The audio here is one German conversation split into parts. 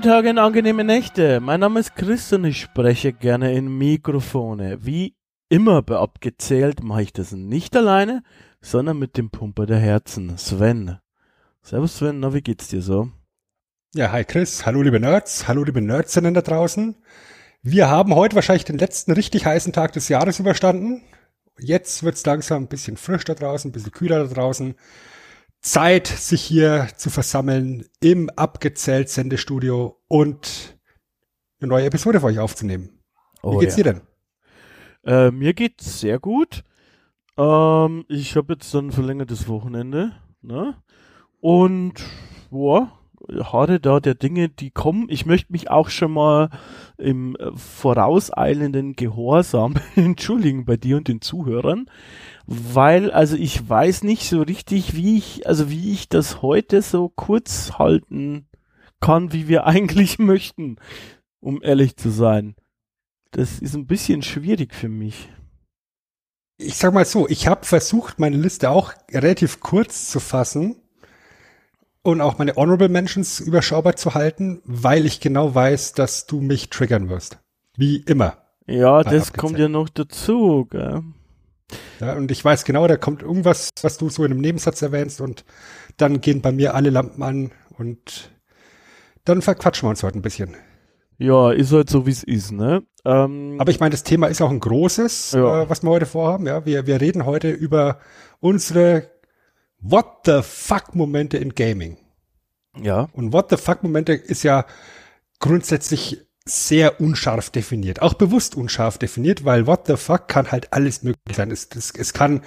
Lange Tage und angenehme Nächte. Mein Name ist Chris und ich spreche gerne in Mikrofone. Wie immer bei Abgezählt mache ich das nicht alleine, sondern mit dem Pumper der Herzen, Sven. Servus Sven, na wie geht's dir so? Ja, hi Chris, hallo liebe Nerds, hallo liebe Nerdsinnen da draußen. Wir haben heute wahrscheinlich den letzten richtig heißen Tag des Jahres überstanden. Jetzt wird's langsam ein bisschen frisch da draußen, ein bisschen kühler da draußen. Zeit, sich hier zu versammeln im abgezählt Sendestudio und eine neue Episode für euch aufzunehmen. Oh, Wie geht's ja. dir denn? Äh, mir geht's sehr gut. Ähm, ich habe jetzt dann ein verlängertes Wochenende, ne? Und boah, harre da der Dinge, die kommen. Ich möchte mich auch schon mal im äh, vorauseilenden Gehorsam entschuldigen bei dir und den Zuhörern, weil also ich weiß nicht so richtig, wie ich also wie ich das heute so kurz halten kann, wie wir eigentlich möchten, um ehrlich zu sein. Das ist ein bisschen schwierig für mich. Ich sag mal so, ich habe versucht, meine Liste auch relativ kurz zu fassen und auch meine Honorable Mentions überschaubar zu halten, weil ich genau weiß, dass du mich triggern wirst. Wie immer. Ja, das kommt ja noch dazu, gell? Ja, und ich weiß genau, da kommt irgendwas, was du so in einem Nebensatz erwähnst und dann gehen bei mir alle Lampen an und dann verquatschen wir uns heute ein bisschen. Ja, ist halt so, wie es ist, ne? Ähm, Aber ich meine, das Thema ist auch ein großes, Ja. äh, was wir heute vorhaben. Ja, wir, wir reden heute über unsere What the fuck Momente in Gaming. ja, Und What the fuck Momente ist ja grundsätzlich sehr unscharf definiert, auch bewusst unscharf definiert, weil What the fuck kann halt alles möglich sein. Es, es, es kann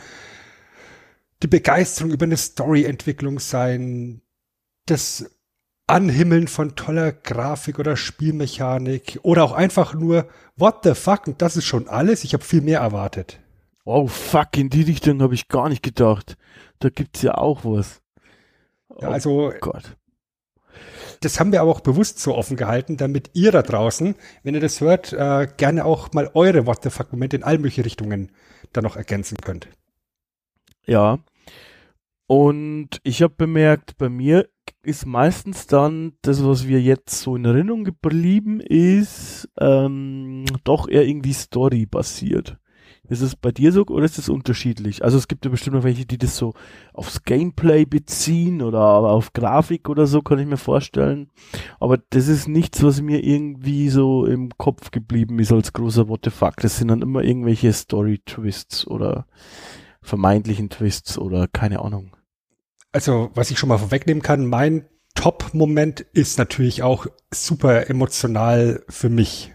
die Begeisterung über eine Storyentwicklung sein, das Anhimmeln von toller Grafik oder Spielmechanik oder auch einfach nur What the fuck und das ist schon alles. Ich habe viel mehr erwartet. Oh fuck, in die Richtung habe ich gar nicht gedacht. Da gibt's ja auch was. Ja, oh also Gott. das haben wir aber auch bewusst so offen gehalten, damit ihr da draußen, wenn ihr das hört, äh, gerne auch mal eure What the fuck Momente in all mögliche Richtungen dann noch ergänzen könnt. Ja. Und ich habe bemerkt, bei mir ist meistens dann das, was wir jetzt so in Erinnerung geblieben ist, ähm, doch eher irgendwie Story-basiert. Ist es bei dir so oder ist es unterschiedlich? Also es gibt ja bestimmt noch welche, die das so aufs Gameplay beziehen oder auf Grafik oder so, kann ich mir vorstellen. Aber das ist nichts, was mir irgendwie so im Kopf geblieben ist als großer What. Das sind dann immer irgendwelche Story-Twists oder vermeintlichen Twists oder keine Ahnung. Also, was ich schon mal vorwegnehmen kann, mein Top-Moment ist natürlich auch super emotional für mich,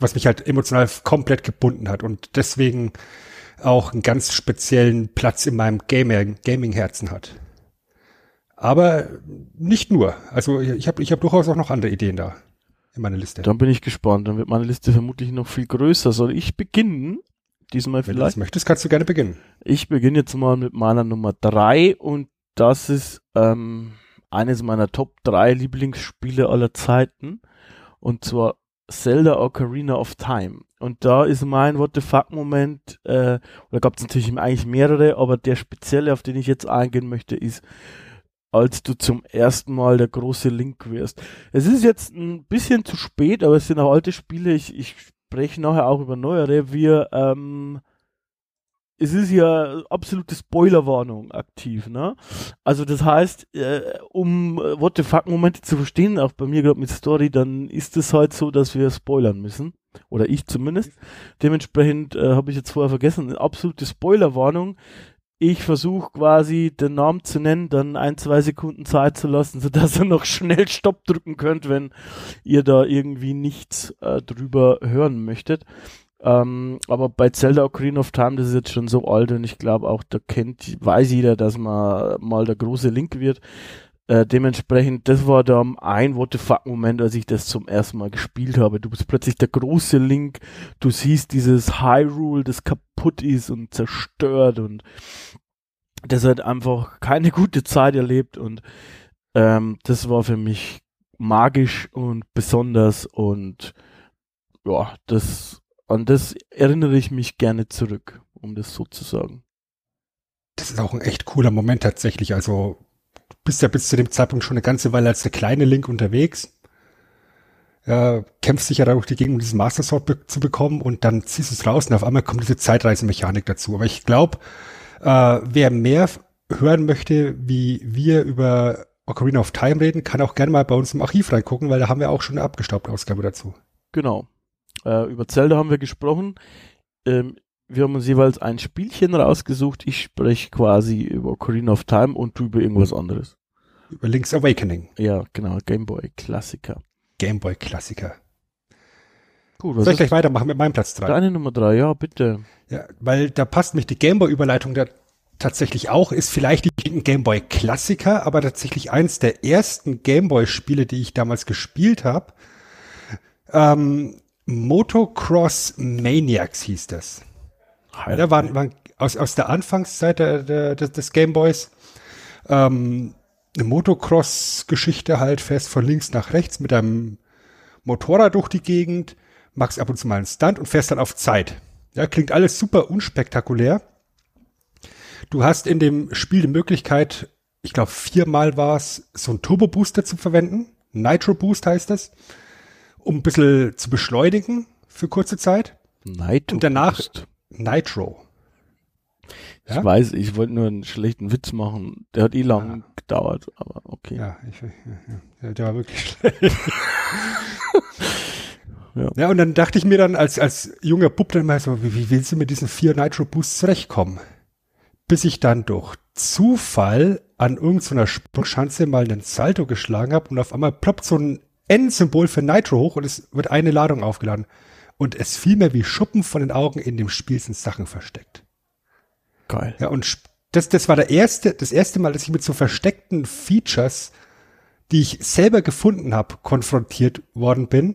was mich halt emotional komplett gebunden hat und deswegen auch einen ganz speziellen Platz in meinem Gaming-Herzen hat. Aber nicht nur. Also ich habe ich hab durchaus auch noch andere Ideen da in meiner Liste. Dann bin ich gespannt. Dann wird meine Liste vermutlich noch viel größer. Soll ich beginnen? Diesmal Wenn du das vielleicht. möchtest, kannst du gerne beginnen. Ich beginne jetzt mal mit meiner Nummer drei und das ist ähm, eines meiner Top drei Lieblingsspiele aller Zeiten und zwar Zelda Ocarina of Time. Und da ist mein What the fuck Moment, äh, oder gab es natürlich eigentlich mehrere, aber der spezielle, auf den ich jetzt eingehen möchte, ist, als du zum ersten Mal der große Link wirst. Es ist jetzt ein bisschen zu spät, aber es sind auch alte Spiele. Ich, ich spreche nachher auch über neuere. Wir, ähm, es ist ja absolute Spoilerwarnung aktiv, ne? Also das heißt, äh, um äh, What the fuck Momente zu verstehen, auch bei mir gerade mit Story, dann ist es halt so, dass wir spoilern müssen. Oder ich zumindest. Dementsprechend äh, habe ich jetzt vorher vergessen, eine absolute Spoilerwarnung. Ich versuche quasi den Namen zu nennen, dann ein, zwei Sekunden Zeit zu lassen, sodass ihr noch schnell Stopp drücken könnt, wenn ihr da irgendwie nichts äh, drüber hören möchtet. Ähm, aber bei Zelda Ocarina of Time, das ist jetzt schon so alt und ich glaube auch, da kennt, weiß jeder, dass man mal der große Link wird. Äh, dementsprechend, das war da ein What the fuck Moment, als ich das zum ersten Mal gespielt habe. Du bist plötzlich der große Link, du siehst dieses Hyrule, das kaputt ist und zerstört und das hat einfach keine gute Zeit erlebt und ähm, das war für mich magisch und besonders und ja, das an das erinnere ich mich gerne zurück, um das so zu sagen. Das ist auch ein echt cooler Moment tatsächlich. Also bist ja bis zu dem Zeitpunkt schon eine ganze Weile als der kleine Link unterwegs. Ja, kämpfst dich ja durch die Gegend, um diesen Master Sword be zu bekommen und dann ziehst du es raus und auf einmal kommt diese Zeitreisemechanik dazu. Aber ich glaube, äh, wer mehr hören möchte, wie wir über Ocarina of Time reden, kann auch gerne mal bei uns im Archiv reingucken, weil da haben wir auch schon eine abgestaubte Ausgabe dazu. Genau. Äh, über Zelda haben wir gesprochen. Ähm, wir haben uns jeweils ein Spielchen rausgesucht. Ich spreche quasi über Ocarina of Time und du über irgendwas anderes. Über Link's Awakening. Ja, genau. Gameboy Klassiker. Gameboy Klassiker. Gut, was Soll ich gleich weitermachen mit meinem Platz 3? Deine Nummer 3, ja, bitte. Ja, weil da passt mich die Gameboy-Überleitung da tatsächlich auch, ist vielleicht ein Gameboy Klassiker, aber tatsächlich eins der ersten Gameboy-Spiele, die ich damals gespielt habe. Ähm, Motocross Maniacs hieß das. Ja, da waren, waren aus, aus der Anfangszeit der, der, des Gameboys ähm, eine Motocross-Geschichte halt, fährst von links nach rechts mit einem Motorrad durch die Gegend, machst ab und zu mal einen Stunt und fährst dann auf Zeit. Ja, klingt alles super unspektakulär. Du hast in dem Spiel die Möglichkeit, ich glaube viermal war es, so einen Turbo-Booster zu verwenden. Nitro Boost heißt das, um ein bisschen zu beschleunigen für kurze Zeit. Nitro und danach Boost. Nitro. Ich ja? weiß, ich wollte nur einen schlechten Witz machen. Der hat eh lang ja. gedauert, aber okay. Ja, ich, ja, der war wirklich schlecht. ja. ja, und dann dachte ich mir dann als, als junger Bub dann mal so, wie, wie willst du mit diesen vier Nitro Boosts zurechtkommen? Bis ich dann durch Zufall an irgendeiner Sprungschanze mal einen Salto geschlagen habe und auf einmal ploppt so ein N-Symbol für Nitro hoch und es wird eine Ladung aufgeladen. Und es fiel mir wie Schuppen von den Augen, in dem Spiel sind Sachen versteckt. Geil. Ja, und das, das war der erste, das erste Mal, dass ich mit so versteckten Features, die ich selber gefunden habe, konfrontiert worden bin.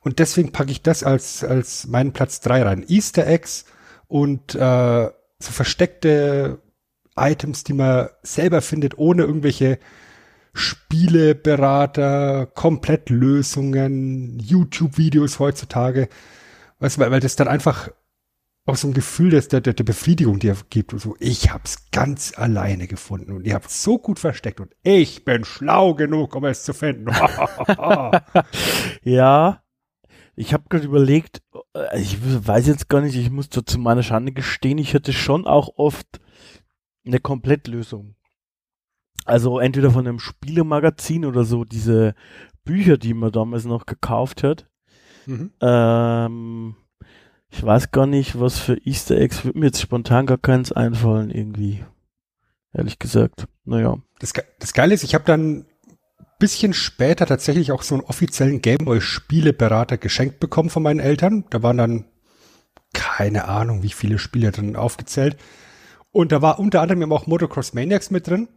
Und deswegen packe ich das als, als meinen Platz drei rein. Easter Eggs und äh, so versteckte Items, die man selber findet, ohne irgendwelche Spieleberater, Komplettlösungen, YouTube-Videos heutzutage. Weißt du, weil, weil das dann einfach auch so ein Gefühl des, der, der, der Befriedigung dir gibt und so, ich hab's ganz alleine gefunden und ihr habt so gut versteckt und ich bin schlau genug, um es zu finden. ja, ich habe gerade überlegt, äh, ich weiß jetzt gar nicht, ich muss zu meiner Schande gestehen, ich hatte schon auch oft eine Komplettlösung. Also entweder von einem Spielemagazin oder so diese Bücher, die man damals noch gekauft hat. Mhm. Ähm, ich weiß gar nicht, was für Easter Eggs würde mir jetzt spontan gar keins einfallen irgendwie. Ehrlich gesagt. Naja. Das, das Geile ist, ich habe dann bisschen später tatsächlich auch so einen offiziellen Gameboy-Spieleberater geschenkt bekommen von meinen Eltern. Da waren dann keine Ahnung, wie viele Spiele drin aufgezählt. Und da war unter anderem auch Motocross Maniacs mit drin,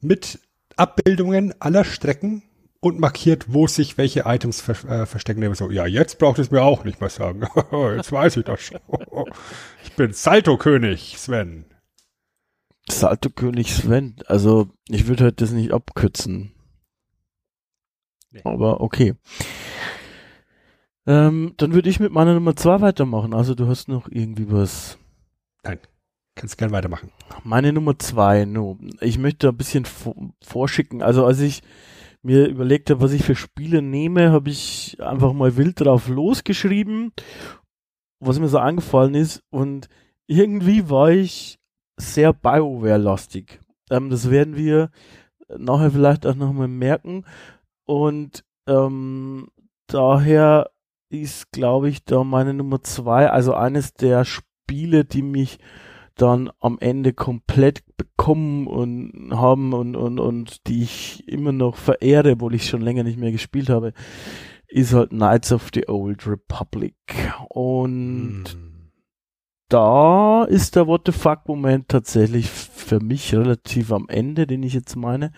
mit Abbildungen aller Strecken und markiert, wo sich welche Items ver äh, verstecken. So, ja, jetzt braucht es mir auch nicht mehr sagen. jetzt weiß ich das schon. ich bin Salto-König, Sven. Salto-König Sven. Also, ich würde halt das nicht abkürzen. Nee. Aber okay. Ähm, dann würde ich mit meiner Nummer zwei weitermachen. Also, du hast noch irgendwie was. Nein. Kannst gerne weitermachen. Meine Nummer zwei, no. Ich möchte ein bisschen vorschicken. Also als ich mir überlegt habe, was ich für Spiele nehme, habe ich einfach mal wild drauf losgeschrieben, was mir so angefallen ist. Und irgendwie war ich sehr BioWare-lastig. Ähm, das werden wir nachher vielleicht auch nochmal merken. Und ähm, daher ist, glaube ich, da meine Nummer zwei, also eines der Spiele, die mich dann am Ende komplett bekommen und haben und, und, und die ich immer noch verehre, obwohl ich schon länger nicht mehr gespielt habe, ist halt Knights of the Old Republic. Und Hm. da ist der What the fuck-Moment tatsächlich für mich relativ am Ende, den ich jetzt meine,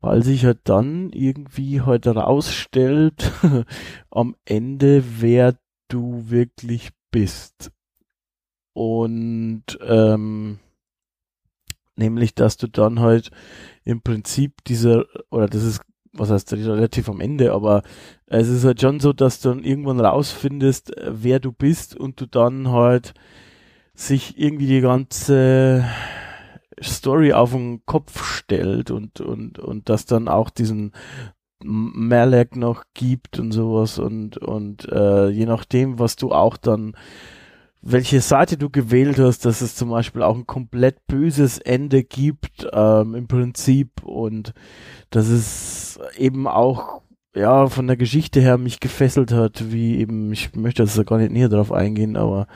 weil sich halt dann irgendwie heute herausstellt, am Ende, wer du wirklich bist. Und ähm, nämlich, dass du dann halt im Prinzip dieser, oder das ist, was heißt relativ am Ende, aber es ist halt schon so, dass du dann irgendwann rausfindest, wer du bist und du dann halt sich irgendwie die ganze Story auf den Kopf stellt und, und, und das dann auch diesen Malek noch gibt und sowas und, und äh, je nachdem, was du auch dann welche Seite du gewählt hast, dass es zum Beispiel auch ein komplett böses Ende gibt ähm, im Prinzip und dass es eben auch ja von der Geschichte her mich gefesselt hat, wie eben, ich möchte jetzt gar nicht näher drauf eingehen, aber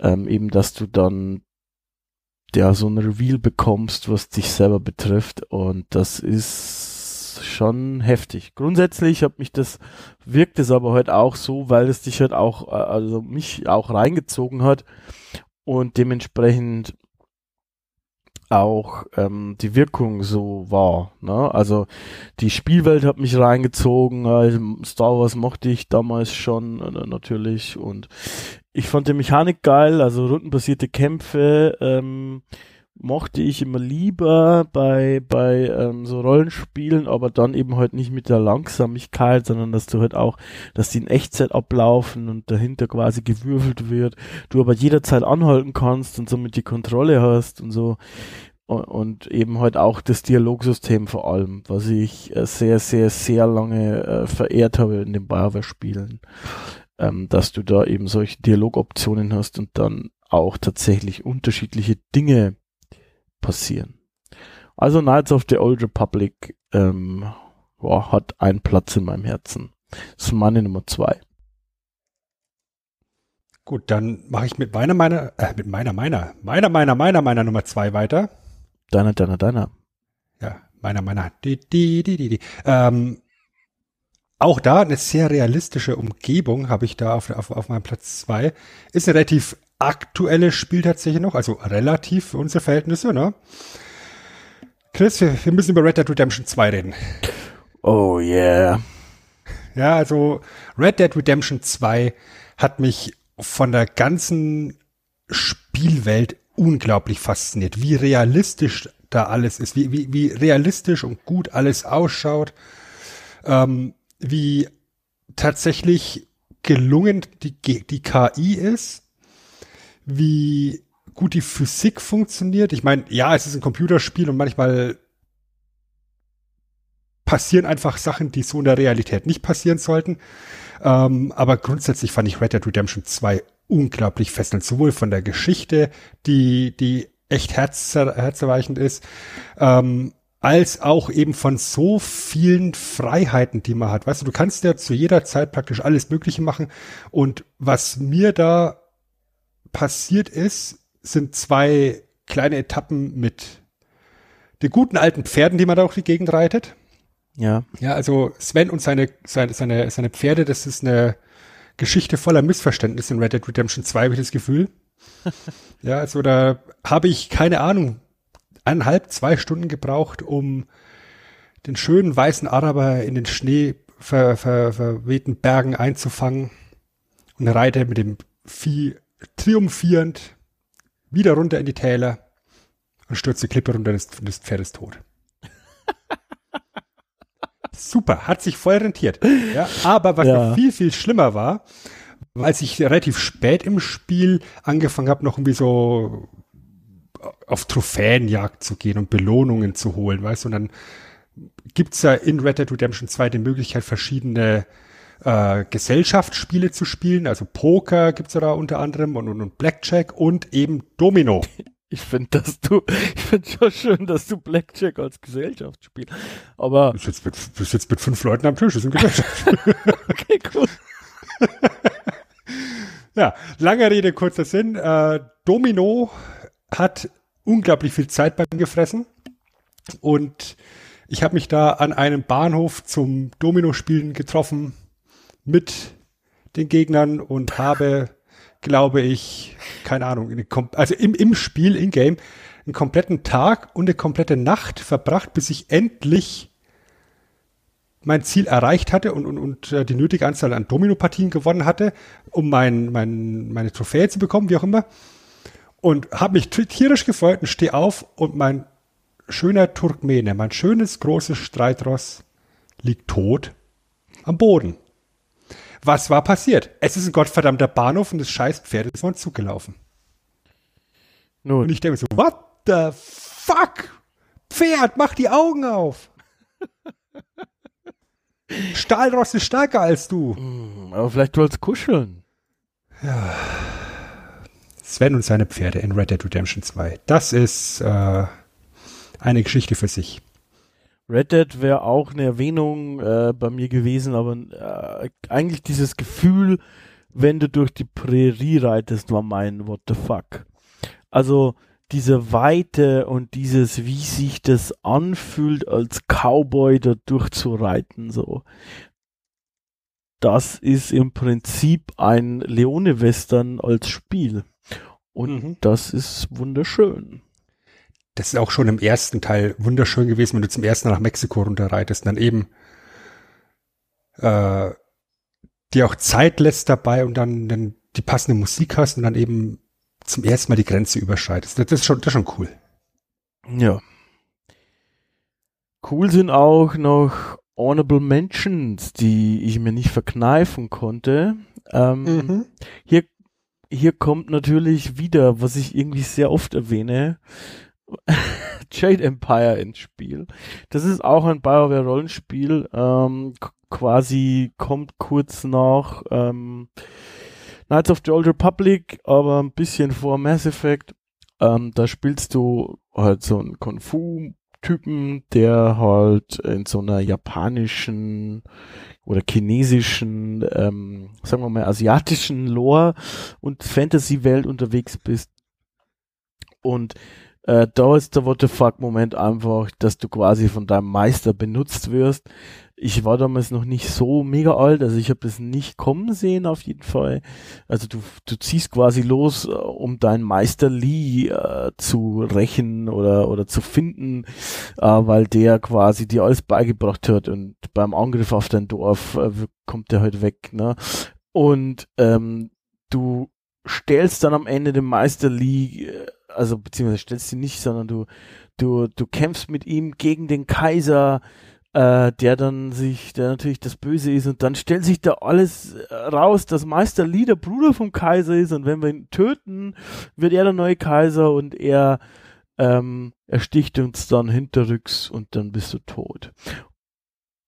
ähm, eben, dass du dann ja so ein Reveal bekommst, was dich selber betrifft und das ist schon heftig. Grundsätzlich hat mich das wirkt es aber halt auch so, weil es dich halt auch äh, also mich auch reingezogen hat und dementsprechend auch ähm, die Wirkung so war. Ne? Also die Spielwelt hat mich reingezogen, also Star Wars mochte ich damals schon äh, natürlich und ich fand die Mechanik geil, also rundenbasierte Kämpfe ähm, mochte ich immer lieber bei, bei ähm, so Rollenspielen, aber dann eben halt nicht mit der Langsamigkeit, sondern dass du halt auch, dass die in Echtzeit ablaufen und dahinter quasi gewürfelt wird, du aber jederzeit anhalten kannst und somit die Kontrolle hast und so. Und, eben halt auch das Dialogsystem vor allem, was ich äh, sehr, sehr, sehr lange äh, verehrt habe in den BioWare-Spielen, ähm, dass du da eben solche Dialogoptionen hast und dann auch tatsächlich unterschiedliche Dinge passieren. Also Knights of the Old Republic ähm, boah, hat einen Platz in meinem Herzen. Das ist meine Nummer zwei. Gut, dann mache ich mit meiner, meiner, äh, mit meiner, meiner, meiner, meiner, meiner, meiner Nummer zwei weiter. Deiner, deiner, deiner. Ja, meiner, meiner. Die, die, die, die, die. Ähm, auch da eine sehr realistische Umgebung habe ich da auf, auf, auf meinem Platz zwei. Ist ein relativ aktuelles Spiel tatsächlich noch, also relativ für unsere Verhältnisse, ne? Chris, wir, wir müssen über Red Dead Redemption 2 reden. Oh yeah. Ja, also Red Dead Redemption 2 hat mich von der ganzen Spielwelt unglaublich fasziniert, wie realistisch da alles ist, wie, wie, wie realistisch und gut alles ausschaut, ähm, wie tatsächlich gelungen die, die KI ist, wie gut die Physik funktioniert. Ich meine, ja, es ist ein Computerspiel und manchmal passieren einfach Sachen, die so in der Realität nicht passieren sollten. Ähm, aber grundsätzlich fand ich Red Dead Redemption 2 unglaublich fesselnd, sowohl von der Geschichte, die, die echt herzer, herzerweichend ist, ähm, als auch eben von so vielen Freiheiten, die man hat. Weißt du, du kannst ja zu jeder Zeit praktisch alles Mögliche machen. Und was mir da passiert ist, sind zwei kleine Etappen mit den guten alten Pferden, die man da auch die Gegend reitet. Ja. Ja, also Sven und seine, seine, seine, seine Pferde, das ist eine Geschichte voller Missverständnisse in Red Dead Redemption 2, habe ich das Gefühl. ja, also da habe ich keine Ahnung, eineinhalb, zwei Stunden gebraucht, um den schönen weißen Araber in den Schnee ver, ver, verwehten Bergen einzufangen und reite mit dem Vieh triumphierend wieder runter in die Täler und stürzt die Klippe runter und das Pferd ist tot. Super, hat sich voll rentiert. Ja, aber was Ja. noch viel, viel schlimmer war, als ich relativ spät im Spiel angefangen habe, noch irgendwie so auf Trophäenjagd zu gehen und Belohnungen zu holen, weißt du, und dann gibt's ja in Red Dead Redemption 2 die Möglichkeit, verschiedene äh, Gesellschaftsspiele zu spielen, also Poker gibt's ja da unter anderem und, und, und Blackjack und eben Domino. Ich finde, dass du, ich finde schon schön, dass du Blackjack als Gesellschaftsspiel. Aber Du sitzt mit, du sitzt mit fünf Leuten am Tisch, das ist ein Gesellschaftsspiel. okay, cool. Ja, lange Rede, kurzer Sinn. Äh, Domino hat unglaublich viel Zeit bei mir gefressen. Und ich habe mich da an einem Bahnhof zum Domino-Spielen getroffen mit den Gegnern und habe, glaube ich, keine Ahnung, also im, im Spiel, in Game, einen kompletten Tag und eine komplette Nacht verbracht, bis ich endlich mein Ziel erreicht hatte und, und, und äh, die nötige Anzahl an Dominopartien gewonnen hatte, um mein, mein, meine Trophäe zu bekommen, wie auch immer. Und habe mich tierisch gefreut und stehe auf und mein schöner Turkmene, mein schönes großes Streitross liegt tot am Boden. Was war passiert? Es ist ein gottverdammter Bahnhof und das scheiß Pferd ist vor den Zug gelaufen. Nun. Und ich denke so, what the fuck? Pferd, mach die Augen auf. Stahlrost ist stärker als du. Hm, aber vielleicht du als kuscheln. Ja. Sven und seine Pferde in Red Dead Redemption 2. Das ist äh, eine Geschichte für sich. Red Dead wäre auch eine Erwähnung äh, bei mir gewesen, aber äh, eigentlich dieses Gefühl, wenn du durch die Prärie reitest, war mein What the fuck. Also diese Weite und dieses, wie sich das anfühlt, als Cowboy da durchzureiten, so. Das ist im Prinzip ein Leone-Western als Spiel. Und mhm. das ist wunderschön das ist auch schon im ersten Teil wunderschön gewesen, wenn du zum ersten Mal nach Mexiko runterreitest und dann eben äh, dir auch Zeit lässt dabei und dann, dann die passende Musik hast und dann eben zum ersten Mal die Grenze überschreitest. Das ist schon, das ist schon cool. Ja. Cool sind auch noch Honorable Mentions, die ich mir nicht verkneifen konnte. Ähm, mhm. Hier hier kommt natürlich wieder, was ich irgendwie sehr oft erwähne, Jade Empire ins Spiel. Das ist auch ein BioWare Rollenspiel, ähm, quasi kommt kurz nach ähm, Knights of the Old Republic, aber ein bisschen vor Mass Effect. Ähm, da spielst du halt so einen Kung Fu Typen, der halt in so einer japanischen oder chinesischen, ähm, sagen wir mal asiatischen Lore und Fantasy-Welt unterwegs bist. Und äh, da ist der What the fuck Moment einfach, dass du quasi von deinem Meister benutzt wirst. Ich war damals noch nicht so mega alt, also ich habe das nicht kommen sehen auf jeden Fall. Also du, du ziehst quasi los, äh, um deinen Meister Lee äh, zu rächen oder, oder zu finden, äh, weil der quasi dir alles beigebracht hat und beim Angriff auf dein Dorf äh, kommt der halt weg. Ne? Und ähm, du stellst dann am Ende den Meister Lee äh, also beziehungsweise stellst du nicht, sondern du, du, du kämpfst mit ihm gegen den Kaiser, äh, der dann sich, der natürlich das Böse ist und dann stellt sich da alles äh, raus, dass Meister Lee der Bruder vom Kaiser ist und wenn wir ihn töten, wird er der neue Kaiser und er ähm, ersticht uns dann hinterrücks und dann bist du tot.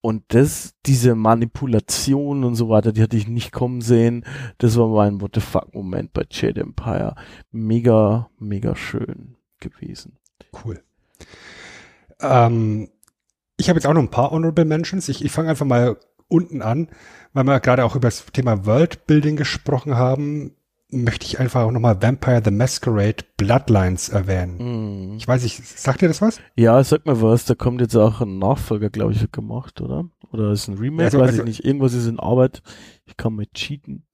Und das, diese Manipulation und so weiter, die hatte ich nicht kommen sehen. Das war mein What the fuck Moment bei Jade Empire. Mega, mega schön gewesen. Cool. Ähm, ich habe jetzt auch noch ein paar Honorable Mentions. Ich, ich fange einfach mal unten an, weil wir gerade auch über das Thema Worldbuilding gesprochen haben möchte ich einfach auch nochmal Vampire the Masquerade Bloodlines erwähnen. Mm. Ich weiß nicht, sagt dir das was? Ja, sag mir was, da kommt jetzt auch ein Nachfolger, glaube ich, gemacht, oder? Oder ist ein Remake, also, weiß also, ich nicht. Irgendwas ist in Arbeit. Ich kann mit cheaten.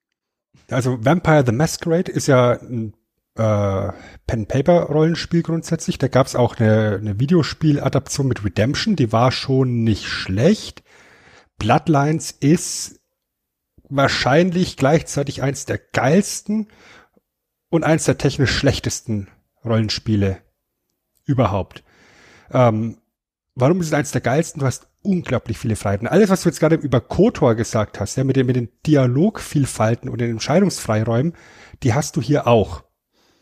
Also Vampire the Masquerade ist ja ein äh, Pen-Paper-Rollenspiel grundsätzlich. Da gab es auch eine, eine Videospiel-Adaption mit Redemption, die war schon nicht schlecht. Bloodlines ist wahrscheinlich gleichzeitig eins der geilsten und eins der technisch schlechtesten Rollenspiele überhaupt. Ähm, warum ist es eins der geilsten? Du hast unglaublich viele Freiheiten. Alles, was du jetzt gerade über Kotor gesagt hast, ja, mit den, mit den Dialogvielfalten und den Entscheidungsfreiräumen, die hast du hier auch.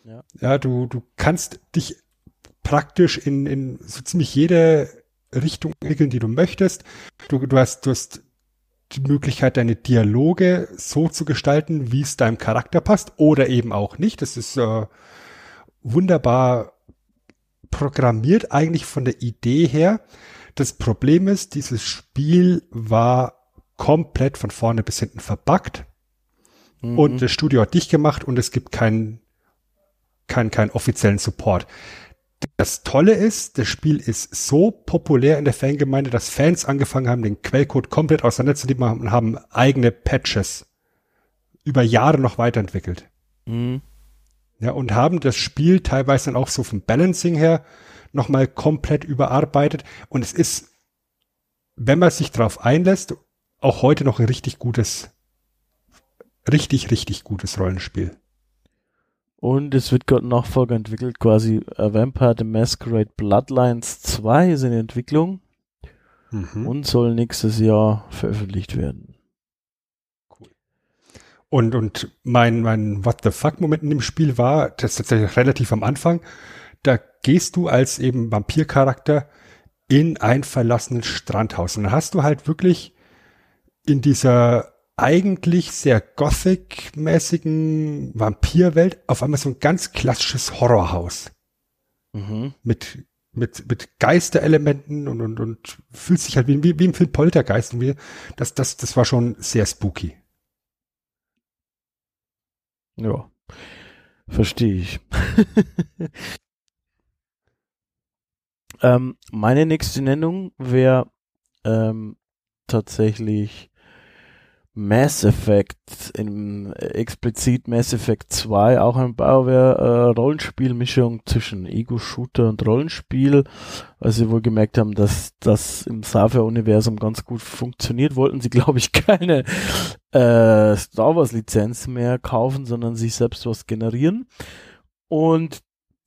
Ja, ja du, du kannst dich praktisch in, in so ziemlich jede Richtung entwickeln, die du möchtest. Du, du hast, du hast die Möglichkeit, deine Dialoge so zu gestalten, wie es deinem Charakter passt oder eben auch nicht. Das ist äh, wunderbar programmiert eigentlich von der Idee her. Das Problem ist, dieses Spiel war komplett von vorne bis hinten verbuggt mhm. und das Studio hat dicht gemacht und es gibt keinen keinen keinen offiziellen Support. Das Tolle ist, das Spiel ist so populär in der Fangemeinde, dass Fans angefangen haben, den Quellcode komplett auseinanderzunehmen und haben eigene Patches über Jahre noch weiterentwickelt. Mhm. Ja, und haben das Spiel teilweise dann auch so vom Balancing her nochmal komplett überarbeitet. Und es ist, wenn man sich drauf einlässt, auch heute noch ein richtig gutes, richtig, richtig gutes Rollenspiel. Und es wird gerade Nachfolger entwickelt, quasi A Vampire the Masquerade Bloodlines 2 ist in Entwicklung mhm. und soll nächstes Jahr veröffentlicht werden. Cool. Und, und mein, mein What the fuck Moment in dem Spiel war, das ist tatsächlich relativ am Anfang, da gehst du als eben Vampircharakter in ein verlassenes Strandhaus und dann hast du halt wirklich in dieser eigentlich sehr Gothic-mäßigen Vampirwelt auf einmal so ein ganz klassisches Horrorhaus. Mhm. Mit, mit, mit Geisterelementen und, und, und fühlt sich halt wie, wie, wie im Film Poltergeist. Und wie, das, das, das war schon sehr spooky. Ja, verstehe ich. ähm, meine nächste Nennung wäre ähm, tatsächlich Mass Effect, im äh, explizit Mass Effect 2, auch ein BioWare-Rollenspielmischung äh, zwischen Ego-Shooter und Rollenspiel, weil sie wohl gemerkt haben, dass das im Saga-Universum ganz gut funktioniert, wollten sie, glaube ich, keine äh, Star Wars-Lizenz mehr kaufen, sondern sich selbst was generieren. Und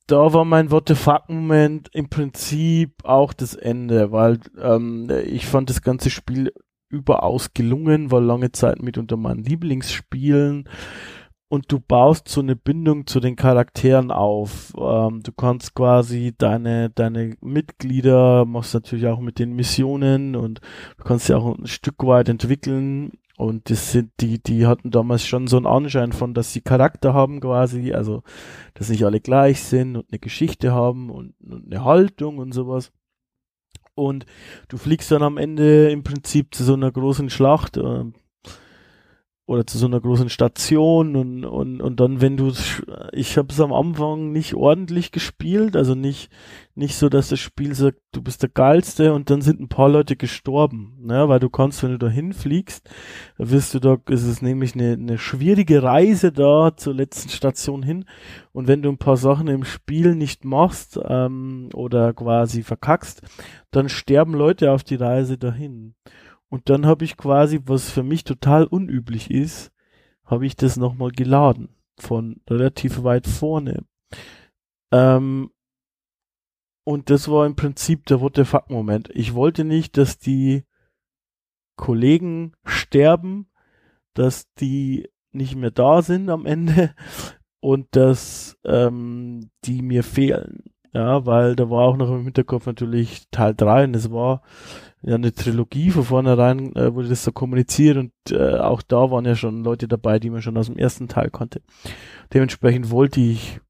da war mein What the fuck-Moment im Prinzip auch das Ende, weil ähm, ich fand das ganze Spiel überaus gelungen, war lange Zeit mit unter meinen Lieblingsspielen und du baust so eine Bindung zu den Charakteren auf. Ähm, du kannst quasi deine, deine Mitglieder, machst natürlich auch mit den Missionen und du kannst sie auch ein Stück weit entwickeln. Und das sind die, die hatten damals schon so einen Anschein von, dass sie Charakter haben quasi, also dass nicht alle gleich sind und eine Geschichte haben und, und eine Haltung und sowas und du fliegst dann am Ende im Prinzip zu so einer großen Schlacht äh, oder zu so einer großen Station und, und, und dann, wenn du, ich habe es am Anfang nicht ordentlich gespielt, also nicht, nicht so, dass das Spiel sagt, du bist der Geilste und dann sind ein paar Leute gestorben, ne, weil du kannst, wenn du da hinfliegst, wirst du da, ist es nämlich eine, eine schwierige Reise da zur letzten Station hin und wenn du ein paar Sachen im Spiel nicht machst ähm, oder quasi verkackst, dann sterben Leute auf die Reise dahin. Und dann habe ich quasi, was für mich total unüblich ist, habe ich das nochmal geladen. Von relativ weit vorne. Ähm, und das war im Prinzip der What the fuck Moment. Ich wollte nicht, dass die Kollegen sterben, dass die nicht mehr da sind am Ende und dass ähm, die mir fehlen. Ja, weil da war auch noch im Hinterkopf natürlich Teil 3 und es war ja eine Trilogie von vornherein äh, wurde das so kommuniziert und äh, auch da waren ja schon Leute dabei, die man schon aus dem ersten Teil konnte. Dementsprechend wollte ich,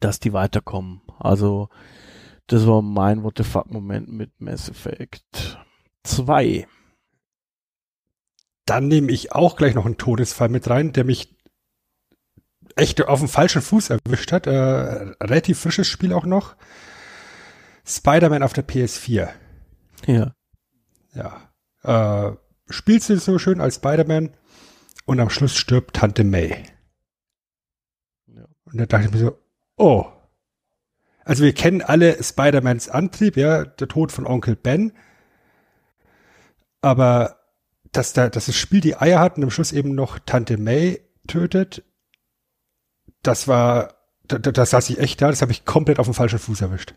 dass die weiterkommen. Also das war mein What the fuck Moment mit Mass Effect 2. Dann nehme ich auch gleich noch einen Todesfall mit rein, der mich echt auf dem falschen Fuß erwischt hat. Äh, relativ frisches Spiel auch noch. Spider-Man auf der PS4. Ja. Ja. Äh, spielst du so schön als Spider-Man und am Schluss stirbt Tante May. Ja. Und da dachte ich mir so, oh. Also wir kennen alle Spider-Mans Antrieb, ja, der Tod von Onkel Ben. Aber dass, da, dass das Spiel die Eier hat und am Schluss eben noch Tante May tötet, das war, da, da saß ich echt da, das habe ich komplett auf dem falschen Fuß erwischt.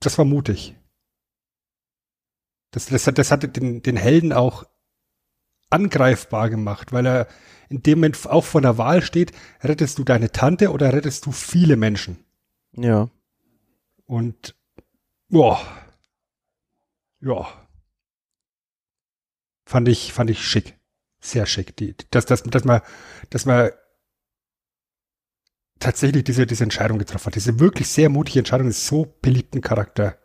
Das war mutig. Das, das, hat, das hat den, den Helden auch angreifbar gemacht, weil er in dem Moment auch vor der Wahl steht, rettest du deine Tante oder rettest du viele Menschen? Ja. Und, boah, ja. Fand ich, fand ich schick. Sehr schick. Die, dass, dass, dass man, dass man tatsächlich diese, diese Entscheidung getroffen hat. Diese wirklich sehr mutige Entscheidung ist so beliebten Charakter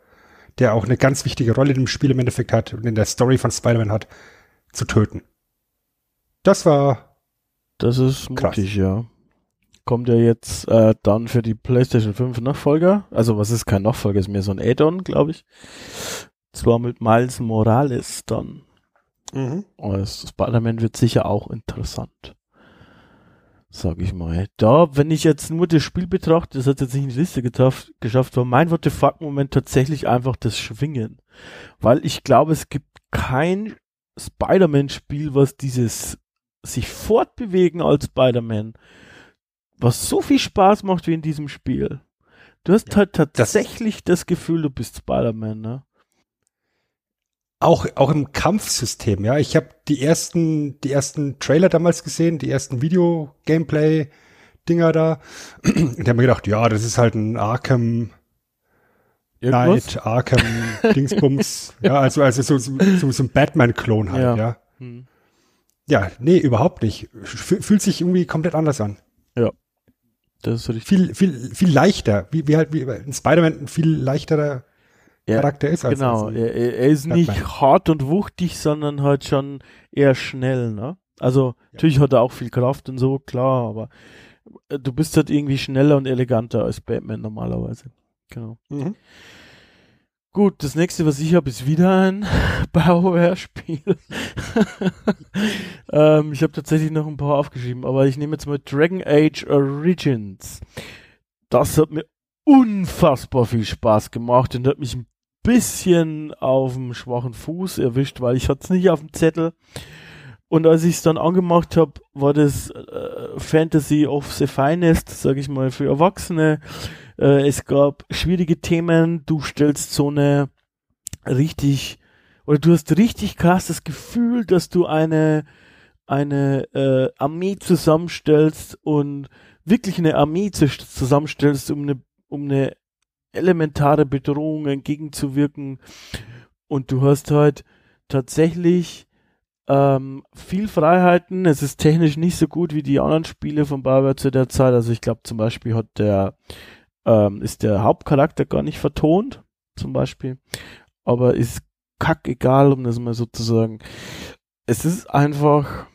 der auch eine ganz wichtige Rolle im Spiel im Endeffekt hat und in der Story von Spider-Man hat, zu töten. Das war. Das ist krass. mutig, ja. kommt ja jetzt äh, dann für die PlayStation 5 Nachfolger. Also was ist kein Nachfolger, ist mehr so ein Add-on, glaube ich. Zwar mit Miles Morales dann. Mhm. Spider-Man wird sicher auch interessant. Sag ich mal. Da, wenn ich jetzt nur das Spiel betrachte, das hat jetzt nicht in die Liste getaf- geschafft, war mein What the fuck-Moment tatsächlich einfach das Schwingen. Weil ich glaube, es gibt kein Spider-Man-Spiel, was dieses sich fortbewegen als Spider-Man, was so viel Spaß macht wie in diesem Spiel. Du hast Ja, halt tatsächlich das Gefühl, du bist Spider-Man, ne? Auch, auch im Kampfsystem, ja. Ich habe die ersten, die ersten Trailer damals gesehen, die ersten Video-Gameplay-Dinger da. Und ich habe mir gedacht, ja, das ist halt ein Arkham Knight, Arkham Dingsbums. ja, also, also so, so, so, ein Batman-Klon halt, Ja. ja. Hm. Ja, nee, überhaupt nicht. Fühlt sich irgendwie komplett anders an. Das ist richtig. Viel, viel, viel leichter. Wie, wie halt, wie ein Spider-Man ein viel leichterer Ja, Charakter ist als Genau, als er, er ist nicht hart und wuchtig, sondern halt schon eher schnell, ne? Also, natürlich hat er auch viel Kraft und so, klar, aber äh, du bist halt irgendwie schneller und eleganter als Batman normalerweise. Genau. Mhm. Gut, das nächste, was ich habe, ist wieder ein BioWare-Spiel. ähm, ich habe tatsächlich noch ein paar aufgeschrieben, aber ich nehme jetzt mal Dragon Age Origins. Das hat mir unfassbar viel Spaß gemacht und hat mich ein bisschen auf dem schwachen Fuß erwischt, weil ich hatte es nicht auf dem Zettel. Und als ich es dann angemacht habe, war das äh, Fantasy of the Finest, sag ich mal, für Erwachsene. Äh, es gab schwierige Themen. Du stellst so eine richtig, oder du hast richtig krass das Gefühl, dass du eine, eine äh, Armee zusammenstellst und wirklich eine Armee zu- zusammenstellst, um eine, um eine elementare Bedrohung entgegenzuwirken. Und du hast halt tatsächlich ähm, viel Freiheiten. Es ist technisch nicht so gut wie die anderen Spiele von BioWare zu der Zeit. Also ich glaube zum Beispiel hat der ähm, ist der Hauptcharakter gar nicht vertont, zum Beispiel. Aber ist kackegal, um das mal so zu sagen. Es ist einfach,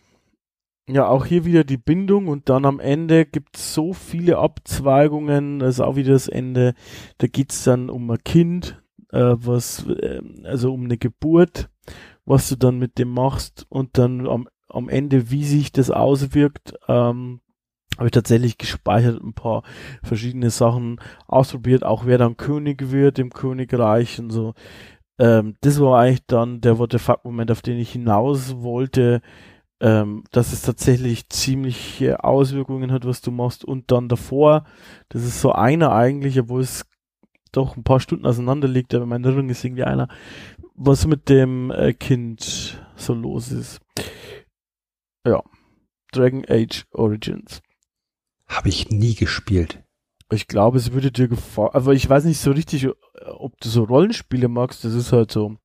ja, auch hier wieder die Bindung und dann am Ende gibt es so viele Abzweigungen, das ist auch wieder das Ende. Da geht's dann um ein Kind, äh, was, äh, also um eine Geburt, was du dann mit dem machst und dann am, am Ende, wie sich das auswirkt, ähm, habe ich tatsächlich gespeichert ein paar verschiedene Sachen ausprobiert, auch wer dann König wird im Königreich und so. Ähm, das war eigentlich dann der What the fuck Moment, auf den ich hinaus wollte, ähm, dass es tatsächlich ziemliche Auswirkungen hat, was du machst und dann davor, das ist so einer eigentlich, obwohl es doch ein paar Stunden auseinander liegt, aber meine Erinnerung ist irgendwie einer, was mit dem äh, Kind so los ist. Ja. Dragon Age Origins. Habe ich nie gespielt. Ich glaube, es würde dir gefallen. Aber ich weiß nicht so richtig, ob du so Rollenspiele magst. Das ist halt so ein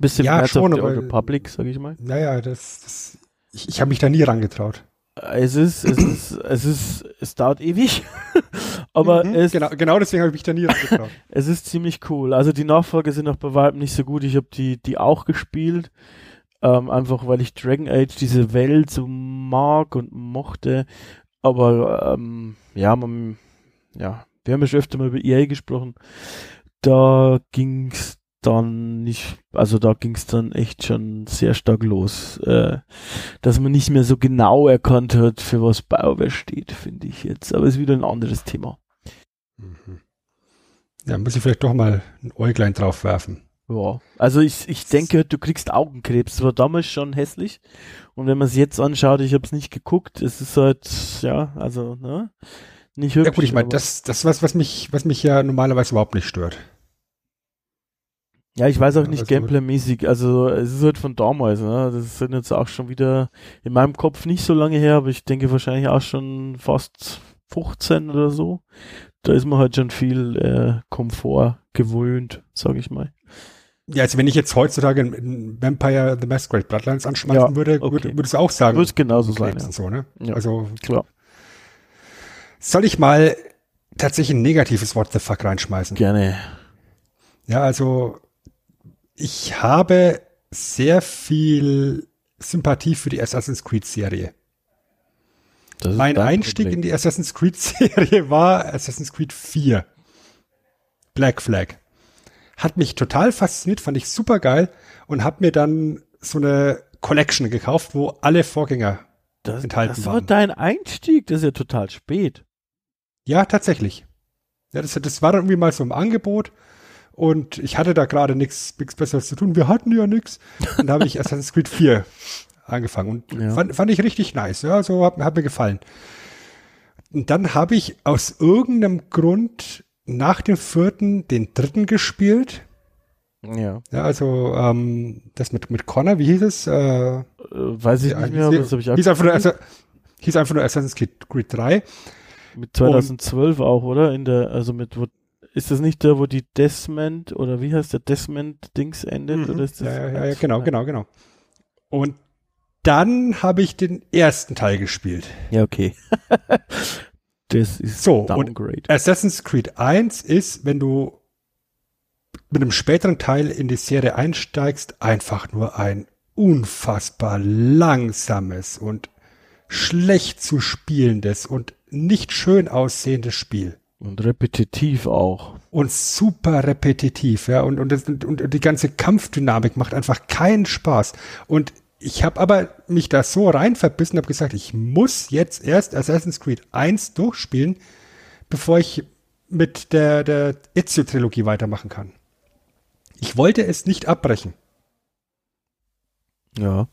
bisschen Ja, Knights schon, of the Old Republic, sag ich mal. Naja, das, das ich, ich habe mich da nie rangetraut. Es ist, es ist, es ist, es dauert ewig. aber Mhm, es, genau, genau deswegen habe ich mich da nie rangetraut. es ist ziemlich cool. Also die Nachfolger sind auch bei weitem nicht so gut. Ich habe die, die auch gespielt. Ähm, einfach weil ich Dragon Age diese Welt so mag und mochte. Aber ähm, ja, man, ja, wir haben ja schon öfter mal über EA gesprochen. Da ging's dann nicht, also da ging's dann echt schon sehr stark los, äh, dass man nicht mehr so genau erkannt hat, für was BioWare steht, finde ich jetzt. Aber ist wieder ein anderes Thema. Mhm. Ja, muss ich vielleicht doch mal ein Äuglein drauf werfen. Ja, also ich, ich denke, du kriegst Augenkrebs. Das war damals schon hässlich. Und wenn man es jetzt anschaut, ich habe es nicht geguckt, es ist halt, ja, also, ne? Nicht hübsch. Ja gut, ich meine, das, das ist was, was mich, was mich ja normalerweise überhaupt nicht stört. Ja, ich weiß auch Ja, nicht Gameplay-mäßig. Also, es ist halt von damals, ne? Das sind jetzt auch schon wieder in meinem Kopf nicht so lange her, aber ich denke wahrscheinlich auch schon fast 15 oder so. Da ist man halt schon viel äh, Komfort gewöhnt, sag ich mal. Ja, also wenn ich jetzt heutzutage Vampire The Masquerade Bloodlines anschmeißen Ja, würde, okay. würde, würdest du auch sagen. Wird es genauso sein, ja. so, ne? Ja. Also Klar. soll ich mal tatsächlich ein negatives What the fuck reinschmeißen? Gerne. Ja, also ich habe sehr viel Sympathie für die Assassin's Creed Serie. Das Mein Einstieg Problem. in die Assassin's Creed Serie war Assassin's Creed 4. Black Flag. Hat mich total fasziniert, fand ich super geil und habe mir dann so eine Collection gekauft, wo alle Vorgänger das, enthalten das war waren. dein Einstieg, das ist ja total spät. Ja, tatsächlich. Ja, das, das war dann irgendwie mal so im Angebot und ich hatte da gerade nichts Besseres zu tun. Wir hatten ja nichts. Und da habe ich Assassin's Creed 4 angefangen und Ja. fand, fand ich richtig nice. Ja, so hat, hat mir gefallen. Und dann habe ich aus irgendeinem Grund nach dem vierten den dritten gespielt. Ja. Ja, also ähm, das mit, mit Connor, wie hieß es? Äh, Äh, weiß ich ja, nicht mehr, aber das habe ich hieß, einfach nur, hieß einfach nur Assassin's Creed, Creed 3. mit 2012 auch, oder? In der, also mit, wo, ist das nicht der, wo die Desmond oder wie heißt der Desmond-Dings endet? Mhm. Oder ist das ja, ja, ja, genau, genau, genau. Und dann habe ich den ersten Teil gespielt. Ja, okay. das ist So, und Downgrade. Assassin's Creed 1 ist, wenn du mit einem späteren Teil in die Serie einsteigst, einfach nur ein unfassbar langsames und schlecht zu spielendes und nicht schön aussehendes Spiel. Und repetitiv auch. und super repetitiv, ja, und, und, das, und, und die ganze Kampfdynamik macht einfach keinen Spaß. Und ich habe aber mich da so rein verbissen, habe gesagt, ich muss jetzt erst Assassin's Creed 1 durchspielen, bevor ich mit der, der Ezio-Trilogie weitermachen kann. Ich wollte es nicht abbrechen. Ja.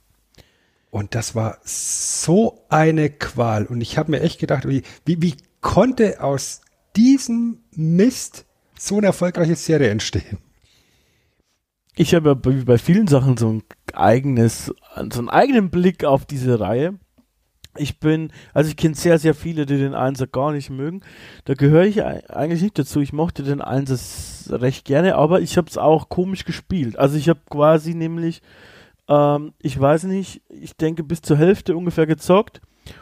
Und das war so eine Qual. Und ich habe mir echt gedacht, wie, wie, wie konnte aus diesem Mist so eine erfolgreiche Serie entstehen? Ich habe ja bei, bei vielen Sachen so ein eigenes, so einen eigenen Blick auf diese Reihe. Ich bin, also ich kenne sehr, sehr viele, die den Einser gar nicht mögen. Da gehöre ich ei- eigentlich nicht dazu. Ich mochte den Einser recht gerne, aber ich habe es auch komisch gespielt. Also ich habe quasi nämlich, ähm, ich weiß nicht, ich denke bis zur Hälfte ungefähr gezockt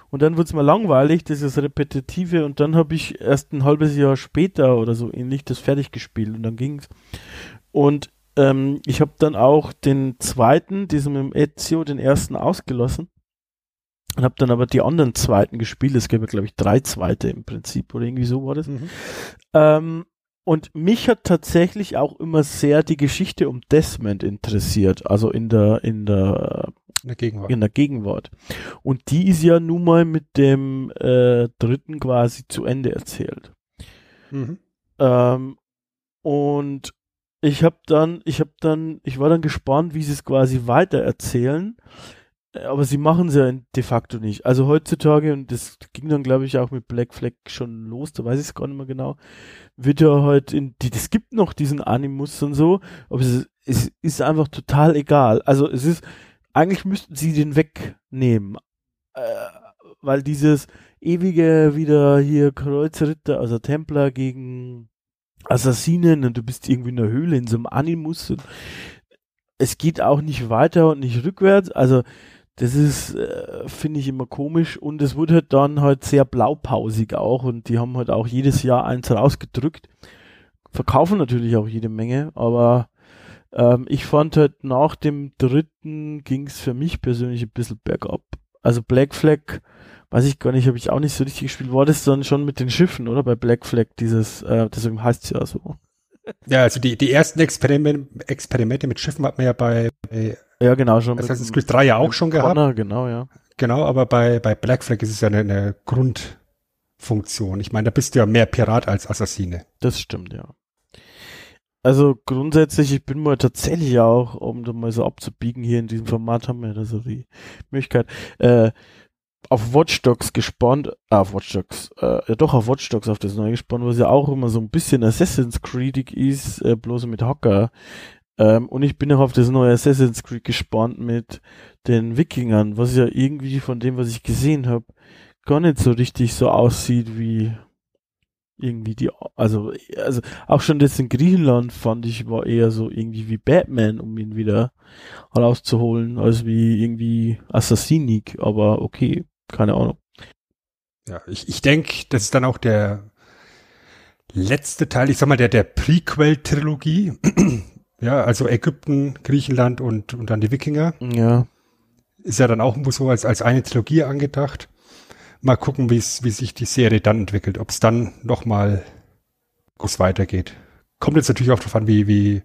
und dann wurde es mir langweilig, das ist Repetitive und dann habe ich erst ein halbes Jahr später oder so ähnlich das fertig gespielt und dann ging's. Und ähm, ich habe dann auch den zweiten, diesen mit dem Ezio, den ersten ausgelassen und habe dann aber die anderen zweiten gespielt. Es gab ja, glaube ich, drei zweite im Prinzip oder irgendwie so war das. Ähm, und mich hat tatsächlich auch immer sehr die Geschichte um Desmond interessiert, also in der in der In der Gegenwart. in der Gegenwart. Und die ist ja nun mal mit dem äh, dritten quasi zu Ende erzählt. Mhm. Ähm, und ich habe dann, ich habe dann, ich war dann gespannt, wie sie es quasi weiter erzählen. Aber sie machen es ja de facto nicht. Also heutzutage, und das ging dann, glaube ich, auch mit Black Flag schon los, da weiß ich es gar nicht mehr genau, wird ja halt in die, es gibt noch diesen Animus und so, aber es ist, es ist einfach total egal. Also es ist, eigentlich müssten sie den wegnehmen. Äh, weil dieses ewige wieder hier Kreuzritter, also Templer gegen Assassinen und du bist irgendwie in der Höhle in so einem Animus und es geht auch nicht weiter und nicht rückwärts. Also das ist, äh, finde ich immer komisch und es wurde halt dann halt sehr blaupausig auch und die haben halt auch jedes Jahr eins rausgedrückt. Verkaufen natürlich auch jede Menge, aber ähm, ich fand halt nach dem dritten ging es für mich persönlich ein bisschen bergab. Also Black Flag, weiß ich gar nicht, habe ich auch nicht so richtig gespielt. War das dann schon mit den Schiffen, oder? Bei Black Flag, dieses, äh, deswegen heißt es ja so. Ja, also die, die ersten Experimente, Experimente mit Schiffen hat man ja bei, bei Ja, genau, schon. Assassin's Creed 3 ja auch schon gehabt. Connor, genau, ja. Genau, aber bei, bei Black Flag ist es ja eine, eine Grundfunktion. Ich meine, da bist du ja mehr Pirat als Assassine. Das stimmt, ja. Also grundsätzlich, ich bin mal tatsächlich auch, um da mal so abzubiegen, hier in diesem Format haben wir da so die Möglichkeit, äh, auf Watch Dogs gespannt, ah, auf Watch Dogs, äh, ja doch auf Watch Dogs auf das neue gespannt, was ja auch immer so ein bisschen Assassin's Creed ist, äh, bloß mit Hacker. Ähm, und ich bin auch auf das neue Assassin's Creed gespannt mit den Wikingern, was ja irgendwie von dem, was ich gesehen habe, gar nicht so richtig so aussieht wie irgendwie die, also, also auch schon das in Griechenland fand ich war eher so irgendwie wie Batman, um ihn wieder rauszuholen, als wie irgendwie Assassinik, aber okay, keine Ahnung. Ja, ich, ich denke, das ist dann auch der letzte Teil, ich sag mal, der, der Prequel-Trilogie. Ja, also Ägypten, Griechenland und, und dann die Wikinger. Ja, Ist ja dann auch so als, als eine Trilogie angedacht. mal gucken, wie es, wie sich die Serie dann entwickelt, ob es dann nochmal groß weitergeht. Kommt jetzt natürlich auch darauf an, wie, wie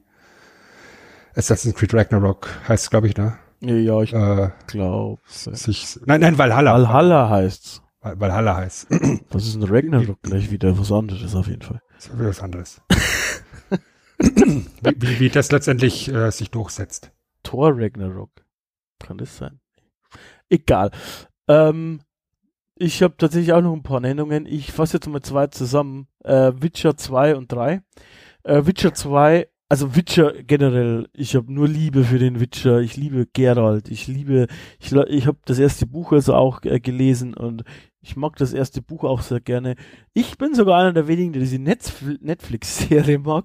Assassin's Creed Ragnarok heißt, glaube ich, ne? Ja, ich Äh, glaube. sich, nein, nein, Valhalla. Valhalla heißt's. Val- Valhalla heißt. Was ist ein Ragnarok? Gleich wieder was anderes auf jeden Fall. Das ist wieder was anderes. wie, wie, das letztendlich äh, sich durchsetzt. Thor Ragnarok. Kann das sein? Egal. Ähm, ich habe tatsächlich auch noch ein paar Nennungen. Ich fasse jetzt mal zwei zusammen. Äh, Witcher 2 und 3. Äh, Witcher 2, also Witcher generell, ich habe nur Liebe für den Witcher. Ich liebe Geralt. Ich liebe, ich, ich habe das erste Buch also auch äh, gelesen und ich mag das erste Buch auch sehr gerne. Ich bin sogar einer der wenigen, der diese Netflix-Serie mag.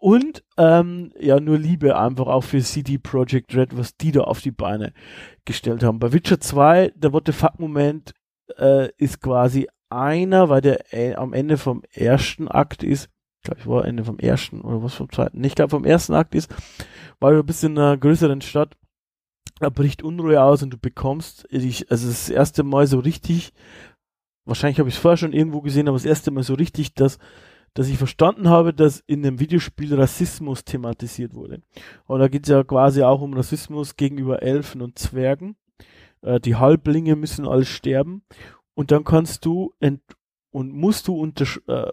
Und ähm, ja, nur Liebe einfach auch für CD Projekt Red, was die da auf die Beine gestellt haben. Bei Witcher 2, der What the Fuck-Moment äh, ist quasi einer, weil der äh, am Ende vom ersten Akt ist, ich glaube, ich war Ende vom ersten oder was vom zweiten, nicht, ich glaube vom ersten Akt ist, weil du bist in einer größeren Stadt, da bricht Unruhe aus und du bekommst, ich, also das erste Mal so richtig, wahrscheinlich habe ich es vorher schon irgendwo gesehen, aber das erste Mal so richtig, dass dass ich verstanden habe, dass in einem Videospiel Rassismus thematisiert wurde. Und da geht es ja quasi auch um Rassismus gegenüber Elfen und Zwergen. Äh, die Halblinge müssen alle sterben. Und dann kannst du ent und musst du äh,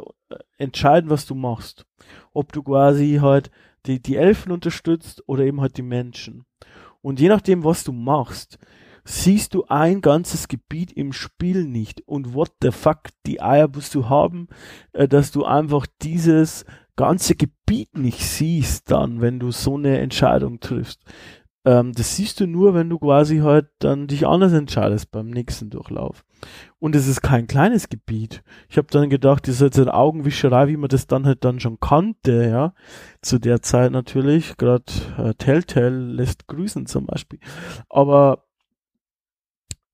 entscheiden, was du machst. Ob du quasi halt die, die Elfen unterstützt oder eben halt die Menschen. Und je nachdem, was du machst, siehst du ein ganzes Gebiet im Spiel nicht. Und what the fuck, die Eier musst du haben, äh, dass du einfach dieses ganze Gebiet nicht siehst dann, wenn du so eine Entscheidung triffst. Ähm, das siehst du nur, wenn du quasi halt dann dich anders entscheidest beim nächsten Durchlauf. Und es ist kein kleines Gebiet. Ich habe dann gedacht, das ist jetzt eine Augenwischerei, wie man das dann halt dann schon kannte, ja. Zu der Zeit natürlich. Gerade äh, Telltale lässt grüßen zum Beispiel. Aber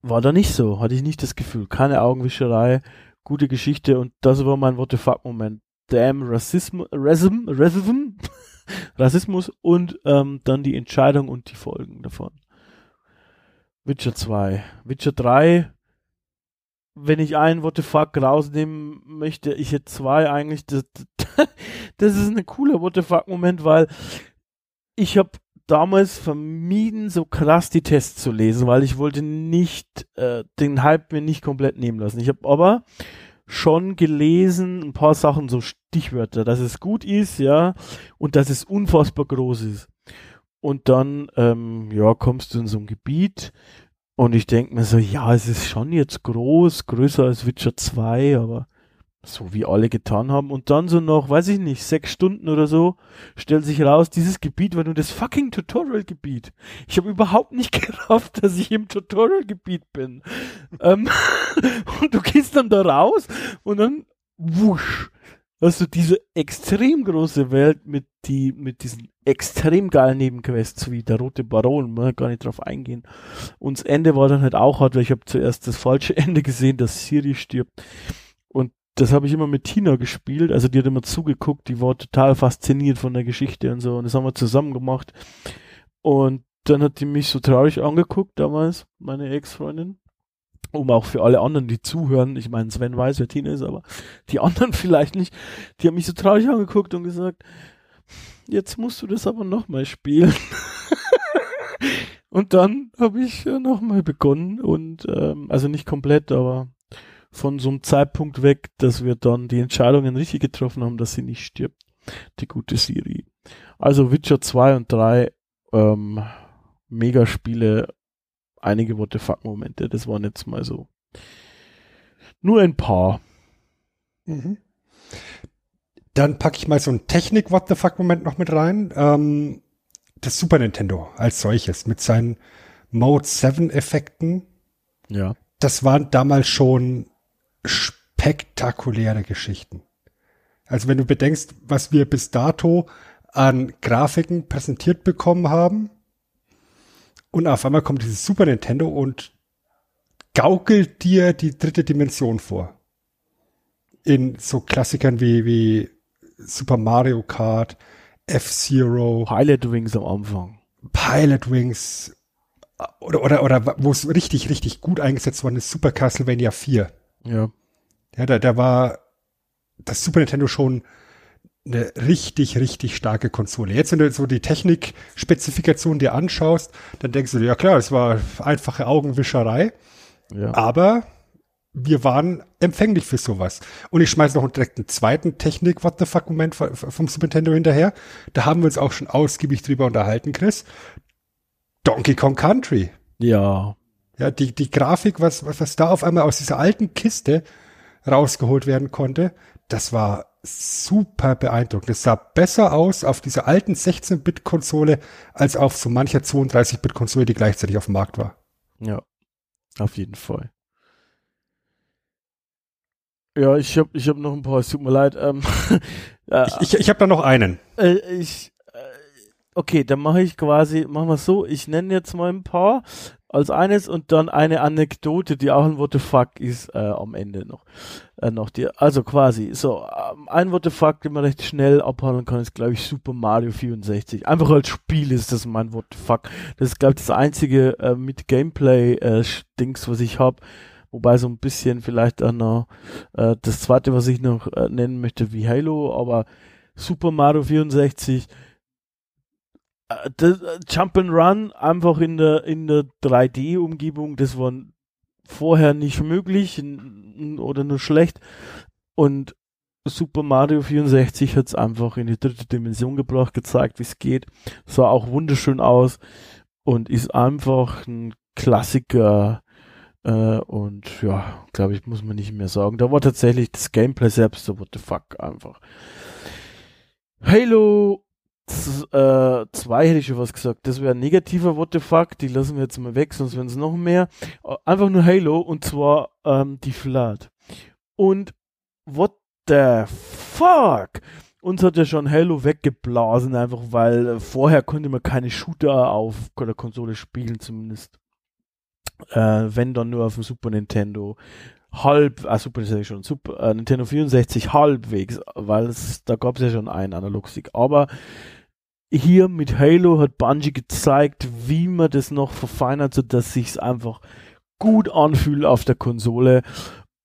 war da nicht so, hatte ich nicht das Gefühl. Keine Augenwischerei, gute Geschichte und das war mein What the fuck Moment. Damn Rassism, Rassism, Rassism, Rassismus und ähm, dann die Entscheidung und die Folgen davon. Witcher 2. Witcher 3, wenn ich einen What the fuck rausnehmen möchte, ich hätte zwei eigentlich, das, das ist ein cooler What the fuck Moment, weil ich habe damals vermieden, so krass die Tests zu lesen, weil ich wollte nicht äh, den Hype mir nicht komplett nehmen lassen. Ich habe aber schon gelesen, ein paar Sachen, so Stichwörter, dass es gut ist, ja, und dass es unfassbar groß ist. Und dann, ähm, ja, kommst du in so ein Gebiet und ich denke mir so, ja, es ist schon jetzt groß, größer als Witcher 2, aber so wie alle getan haben. Und dann so noch, weiß ich nicht, sechs Stunden oder so, stellt sich raus, dieses Gebiet war nur das fucking Tutorial-Gebiet. Ich habe überhaupt nicht gerafft, dass ich im Tutorial-Gebiet bin. ähm, und du gehst dann da raus und dann wusch. Hast du diese extrem große Welt mit die, mit diesen extrem geilen Nebenquests wie der Rote Baron, mal gar nicht drauf eingehen. Und das Ende war dann halt auch hart, weil ich habe zuerst das falsche Ende gesehen, dass Siri stirbt. Das habe ich immer mit Tina gespielt, also die hat immer zugeguckt, die war total fasziniert von der Geschichte und so und das haben wir zusammen gemacht. Und dann hat die mich so traurig angeguckt damals, meine Ex-Freundin. Um auch für alle anderen, die zuhören, ich meine, Sven weiß, wer Tina ist, aber die anderen vielleicht nicht, die haben mich so traurig angeguckt und gesagt, jetzt musst du das aber nochmal spielen. und dann habe ich äh, nochmal begonnen und ähm, also nicht komplett, aber von so einem Zeitpunkt weg, dass wir dann die Entscheidungen richtig getroffen haben, dass sie nicht stirbt, die gute Siri. Also Witcher 2 und 3, ähm, Megaspiele, einige What the fuck Momente, das waren jetzt mal so nur ein paar. Mhm. Dann packe ich mal so einen Technik-What the fuck-Moment noch mit rein. Ähm, das Super Nintendo als solches mit seinen Mode 7-Effekten. Ja. Das waren damals schon spektakuläre Geschichten. Also wenn du bedenkst, was wir bis dato an Grafiken präsentiert bekommen haben und auf einmal kommt dieses Super Nintendo und gaukelt dir die dritte Dimension vor. In so Klassikern wie, wie Super Mario Kart, F-Zero, Pilot Wings am Anfang. Pilot Wings, oder, oder, oder wo es richtig, richtig gut eingesetzt worden ist, Super Castlevania 4. Ja. Ja, da, da war das Super Nintendo schon eine richtig, richtig starke Konsole. Jetzt, wenn du so die Technikspezifikation dir anschaust, dann denkst du, ja klar, es war einfache Augenwischerei, Ja. aber wir waren empfänglich für sowas. Und ich schmeiß noch direkt einen zweiten Technik, what the fuck Moment vom Super Nintendo hinterher. Da haben wir uns auch schon ausgiebig drüber unterhalten, Chris. Donkey Kong Country. Ja. Ja, die, die Grafik, was, was, da auf einmal aus dieser alten Kiste rausgeholt werden konnte, das war super beeindruckend. Es sah besser aus auf dieser alten 16-Bit-Konsole als auf so mancher 32-Bit-Konsole, die gleichzeitig auf dem Markt war. Ja. Auf jeden Fall. Ja, ich hab, ich hab noch ein paar, es tut mir leid. Ähm, äh, Ich, ich, ich habe da noch einen. Äh, ich, äh, okay, dann mache ich quasi, machen wir so, ich nenne jetzt mal ein paar als eines und dann eine Anekdote, die auch ein What the fuck ist äh, am Ende noch. Äh, noch die, also quasi, so, ähm, ein What the fuck, den man recht schnell abhandeln kann, ist glaube ich Super Mario 64. Einfach als Spiel ist das mein What the fuck. Das ist glaube ich das einzige äh, mit Gameplay-Dings, was ich habe. Wobei so ein bisschen vielleicht dann noch äh, das zweite, was ich noch äh, nennen möchte, wie Halo, aber Super Mario 64 äh, äh, Jump and Run einfach in der in der 3D Umgebung, das war vorher nicht möglich oder nur schlecht und Super Mario 64 hat es einfach in die dritte Dimension gebracht, gezeigt, wie es geht. Sah auch wunderschön aus und ist einfach ein Klassiker. Äh, und ja, glaube ich, muss man nicht mehr sagen. Da war tatsächlich das Gameplay selbst so, what the fuck, einfach. Halo Z- äh, zwei hätte ich schon was gesagt. Das wäre ein negativer What the fuck, die lassen wir jetzt mal weg, sonst werden es noch mehr. Äh, Einfach nur Halo und zwar ähm, die Flood. Und what the fuck? Uns hat ja schon Halo weggeblasen, einfach weil äh, vorher konnte man keine Shooter auf der Konsole spielen, zumindest. Äh, wenn dann nur auf dem Super Nintendo. Halb, ah, Super Nintendo schon, Super, äh, Nintendo 64 halbwegs, weil da gab es ja schon einen Analogstick. Aber hier mit Halo hat Bungie gezeigt, wie man das noch verfeinert, sodass sich's einfach gut anfühlt auf der Konsole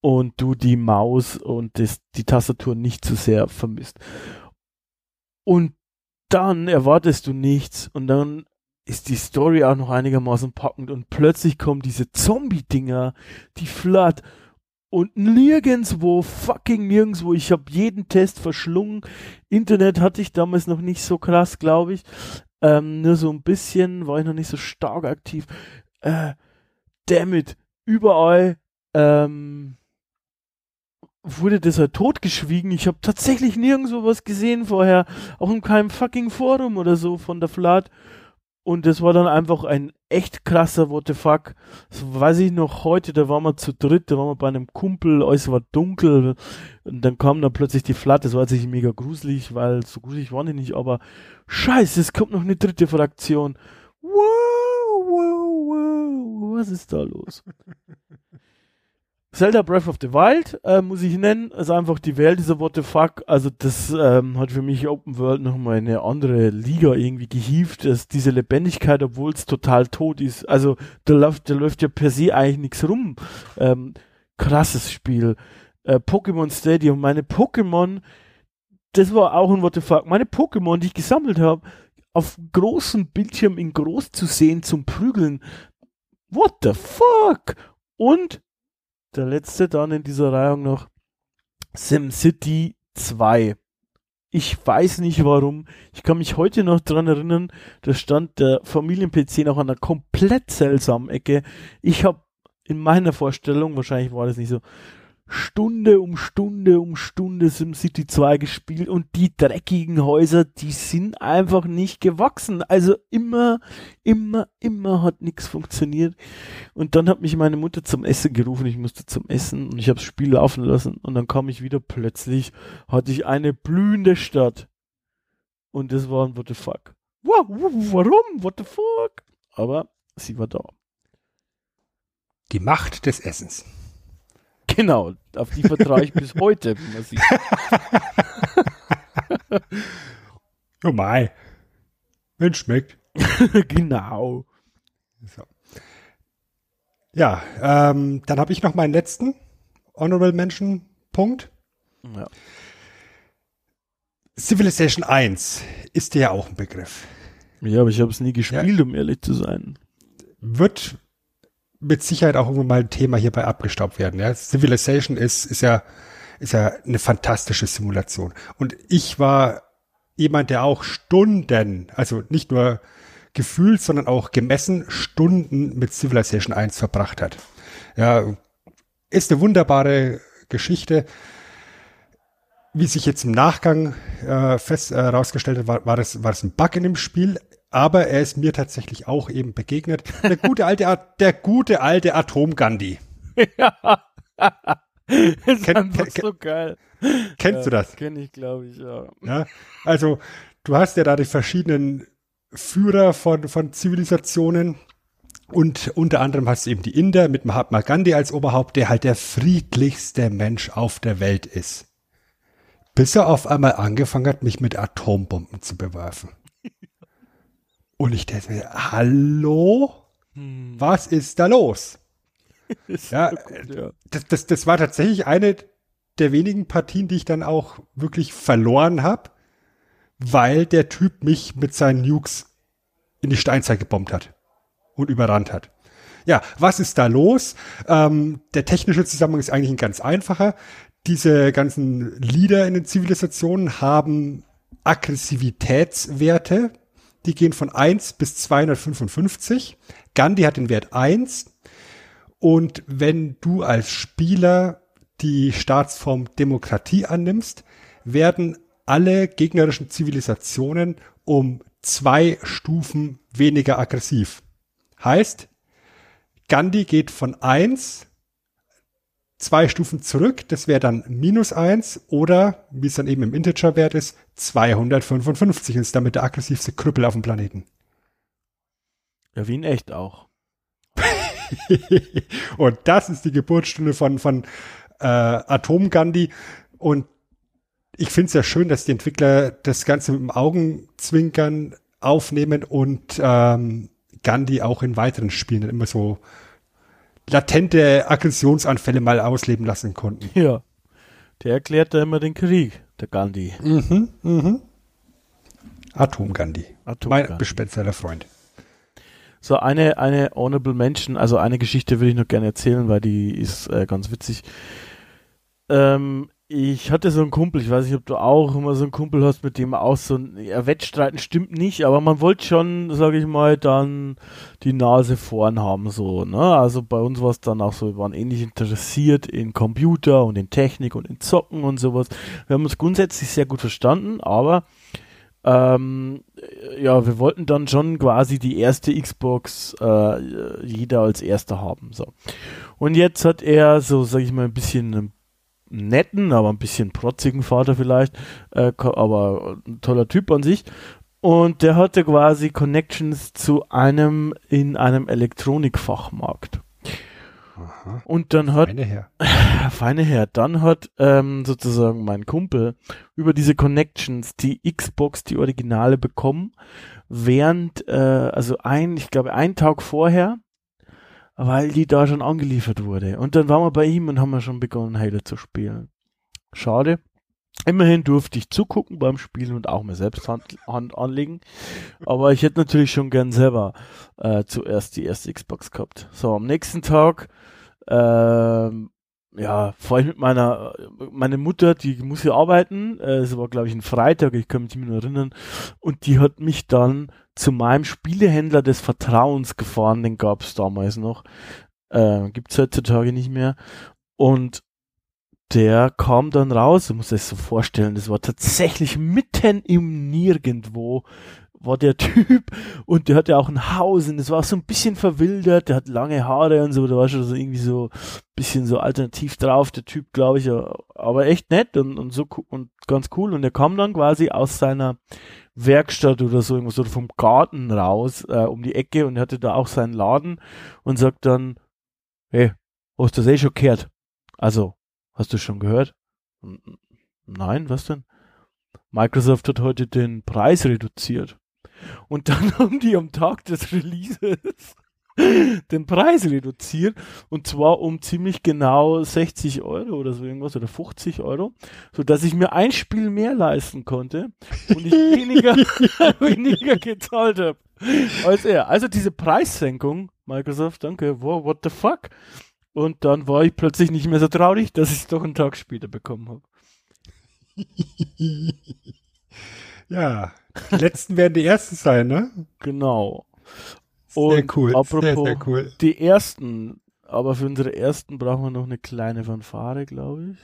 und du die Maus und das, die Tastatur nicht zu sehr vermisst. Und dann erwartest du nichts und dann ist die Story auch noch einigermaßen packend und plötzlich kommen diese Zombie-Dinger, die Flood und nirgendswo, fucking nirgendswo, ich habe jeden Test verschlungen. Internet hatte ich damals noch nicht so krass, glaube ich. Ähm, nur so ein bisschen, war ich noch nicht so stark aktiv. Äh, damit, überall ähm, wurde das halt totgeschwiegen. Ich habe tatsächlich nirgendwo was gesehen vorher, auch in keinem fucking Forum oder so von der Flat. Und das war dann einfach ein echt krasser What the fuck. Das weiß ich noch heute, da waren wir zu dritt, da waren wir bei einem Kumpel, alles war dunkel und dann kam da plötzlich die Flat, das war nicht mega gruselig, weil so gruselig waren die nicht, aber scheiße, es kommt noch eine dritte Fraktion. Wow, wow, wow, was ist da los? Zelda Breath of the Wild, äh, muss ich nennen, ist einfach die Welt dieser What the fuck. Also das ähm, hat für mich Open World nochmal eine andere Liga irgendwie gehievt. dass diese Lebendigkeit, obwohl es total tot ist. Also da läuft, da läuft ja per se eigentlich nichts rum. Ähm, krasses Spiel. Äh, Pokémon Stadium, meine Pokémon, das war auch ein What the fuck. Meine Pokémon, die ich gesammelt habe, auf großem Bildschirm in groß zu sehen zum Prügeln. What the fuck? Und der letzte dann in dieser Reihung noch SimCity 2. Ich weiß nicht warum. Ich kann mich heute noch dran erinnern, da stand der Familien-PC noch an einer komplett seltsamen Ecke. Ich habe in meiner Vorstellung, wahrscheinlich war das nicht so, Stunde um Stunde um Stunde SimCity 2 gespielt und die dreckigen Häuser, die sind einfach nicht gewachsen. Also immer, immer, immer hat nichts funktioniert. Und dann hat mich meine Mutter zum Essen gerufen, ich musste zum Essen und ich habe das Spiel laufen lassen und dann kam ich wieder plötzlich, hatte ich eine blühende Stadt. Und das war ein What the fuck. Warum? What the fuck? Aber sie war da. Die Macht des Essens. Genau, auf die vertraue ich bis heute. Oh mai. Wenn schmeckt. genau. So. Ja, ähm, dann habe ich noch meinen letzten Honorable Mention Punkt. Ja. Civilization 1 ist dir ja auch ein Begriff. Ja, aber ich habe es nie gespielt, um ehrlich zu sein. Wird mit Sicherheit auch irgendwann mal ein Thema hierbei abgestaubt werden. Ja? Civilization ist, ist ja, ist ja eine fantastische Simulation. Und ich war jemand, der auch Stunden, also nicht nur gefühlt, sondern auch gemessen Stunden mit Civilization 1 verbracht hat. Ja, ist eine wunderbare Geschichte. Wie sich jetzt im Nachgang äh, fest äh, herausgestellt hat, war, war, das, war das ein Bug in dem Spiel, aber er ist mir tatsächlich auch eben begegnet. Der gute alte, der gute alte Atom Gandhi. ja. das ist Kenn- einfach kenn- so geil. Kennst ja, du das? Kenne ich, glaube ich, ja. Ja, also du hast ja da die verschiedenen Führer von, von Zivilisationen und unter anderem hast du eben die Inder mit Mahatma Gandhi als Oberhaupt, der halt der friedlichste Mensch auf der Welt ist. Bis er auf einmal angefangen hat, mich mit Atombomben zu bewerfen. Und ich dachte mir, hallo? Was ist da los? Ist Ja, gut, ja. das, das, das war tatsächlich eine der wenigen Partien, die ich dann auch wirklich verloren habe, weil der Typ mich mit seinen Nukes in die Steinzeit gebombt hat und überrannt hat. Ja, was ist da los? Ähm, der technische Zusammenhang ist eigentlich ein ganz einfacher. Diese ganzen Leader in den Zivilisationen haben Aggressivitätswerte, die gehen von 1 bis 255. Gandhi hat den Wert 1. Und wenn du als Spieler die Staatsform Demokratie annimmst, werden alle gegnerischen Zivilisationen um zwei Stufen weniger aggressiv. Heißt, Gandhi geht von 1 zwei Stufen zurück, das wäre dann minus 1 oder, wie es dann eben im Integer-Wert ist, 255 und ist damit der aggressivste Krüppel auf dem Planeten. ja, wie in echt auch. und das ist die Geburtsstunde von, von äh, Atom Gandhi. Und ich finde es ja schön, dass die Entwickler das Ganze mit dem Augenzwinkern aufnehmen und ähm, Gandhi auch in weiteren Spielen immer so latente Aggressionsanfälle mal ausleben lassen konnten. Ja. Der erklärt da immer den Krieg, der Gandhi. Mhm, mhm. Atom Gandhi. Atom mein Gandhi. Freund. So, eine, eine Honorable Mention, also eine Geschichte will ich noch gerne erzählen, weil die ist äh, ganz witzig. Ähm, ich hatte so einen Kumpel, ich weiß nicht, ob du auch immer so einen Kumpel hast, mit dem auch so ein, ja, Wettstreiten stimmt nicht, aber man wollte schon, sage ich mal, dann die Nase vorn haben, so, ne? Also bei uns war es dann auch so, wir waren ähnlich interessiert in Computer und in Technik und in Zocken und sowas. Wir haben uns grundsätzlich sehr gut verstanden, aber ähm, ja, wir wollten dann schon quasi die erste Xbox äh, jeder als erster haben. So. Und jetzt hat er so, sag ich mal, ein bisschen einen netten, aber ein bisschen protzigen Vater vielleicht, äh, aber ein toller Typ an sich. Und der hatte quasi Connections zu einem in einem Elektronikfachmarkt. Aha. Und dann hat Meine Herr. feine Herr, dann hat ähm, sozusagen mein Kumpel über diese Connections die Xbox, die Originale bekommen, während, äh, also ein, ich glaube, einen Tag vorher, weil die da schon angeliefert wurde. Und dann waren wir bei ihm und haben wir schon begonnen, Halo zu spielen. Schade. Immerhin durfte ich zugucken beim Spielen und auch mir selbst Hand, Hand anlegen. Aber ich hätte natürlich schon gern selber äh, zuerst die erste Xbox gehabt. So, am nächsten Tag ähm, ja, vor allem mit meiner, meine Mutter, die muss ja arbeiten, äh, es war glaube ich ein Freitag, ich kann mich nicht mehr erinnern, und die hat mich dann zu meinem Spielehändler des Vertrauens gefahren, den gab es damals noch, äh, gibt's heutzutage nicht mehr, und der kam dann raus, du musst es so vorstellen, das war tatsächlich mitten im Nirgendwo, war der Typ und der hatte auch ein Haus und das war so ein bisschen verwildert, der hat lange Haare und so, der war schon so irgendwie so bisschen so alternativ drauf, der Typ, glaube ich, aber echt nett und, und so und ganz cool. Und er kam dann quasi aus seiner Werkstatt oder so irgendwas oder vom Garten raus äh, um die Ecke und hatte da auch seinen Laden und sagt dann, hey, hast du das eh schon gehört? Also, hast du schon gehört? "N- n- Nein, was denn? Microsoft hat heute den Preis reduziert. Und dann haben die am Tag des Releases den Preis reduziert und zwar um ziemlich genau 60 Euro oder so irgendwas oder 50 Euro, so dass ich mir ein Spiel mehr leisten konnte und ich weniger, weniger gezahlt habe als er. Also diese Preissenkung, Microsoft, danke, wow, what the fuck? Und dann war ich plötzlich nicht mehr so traurig, dass ich es doch einen Tag später bekommen habe. ja, die letzten werden die ersten sein, ne? Genau. Sehr Und cool. apropos sehr, sehr cool. die ersten, aber für unsere ersten brauchen wir noch eine kleine Fanfare, glaube ich.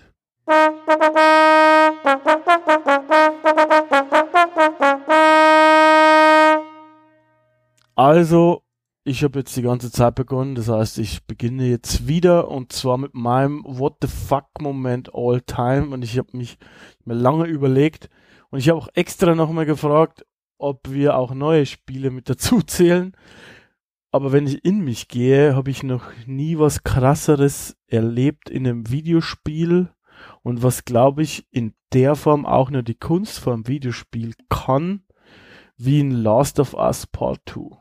Also, ich habe jetzt die ganze Zeit begonnen, das heißt, ich beginne jetzt wieder und zwar mit meinem What the fuck Moment all time und ich habe mich mir lange überlegt und ich habe auch extra nochmal gefragt, ob wir auch neue Spiele mit dazu zählen. Aber wenn ich in mich gehe, habe ich noch nie was krasseres erlebt in einem Videospiel und was glaube ich in der Form auch nur die Kunst vom Videospiel kann, wie in Last of Us Part 2.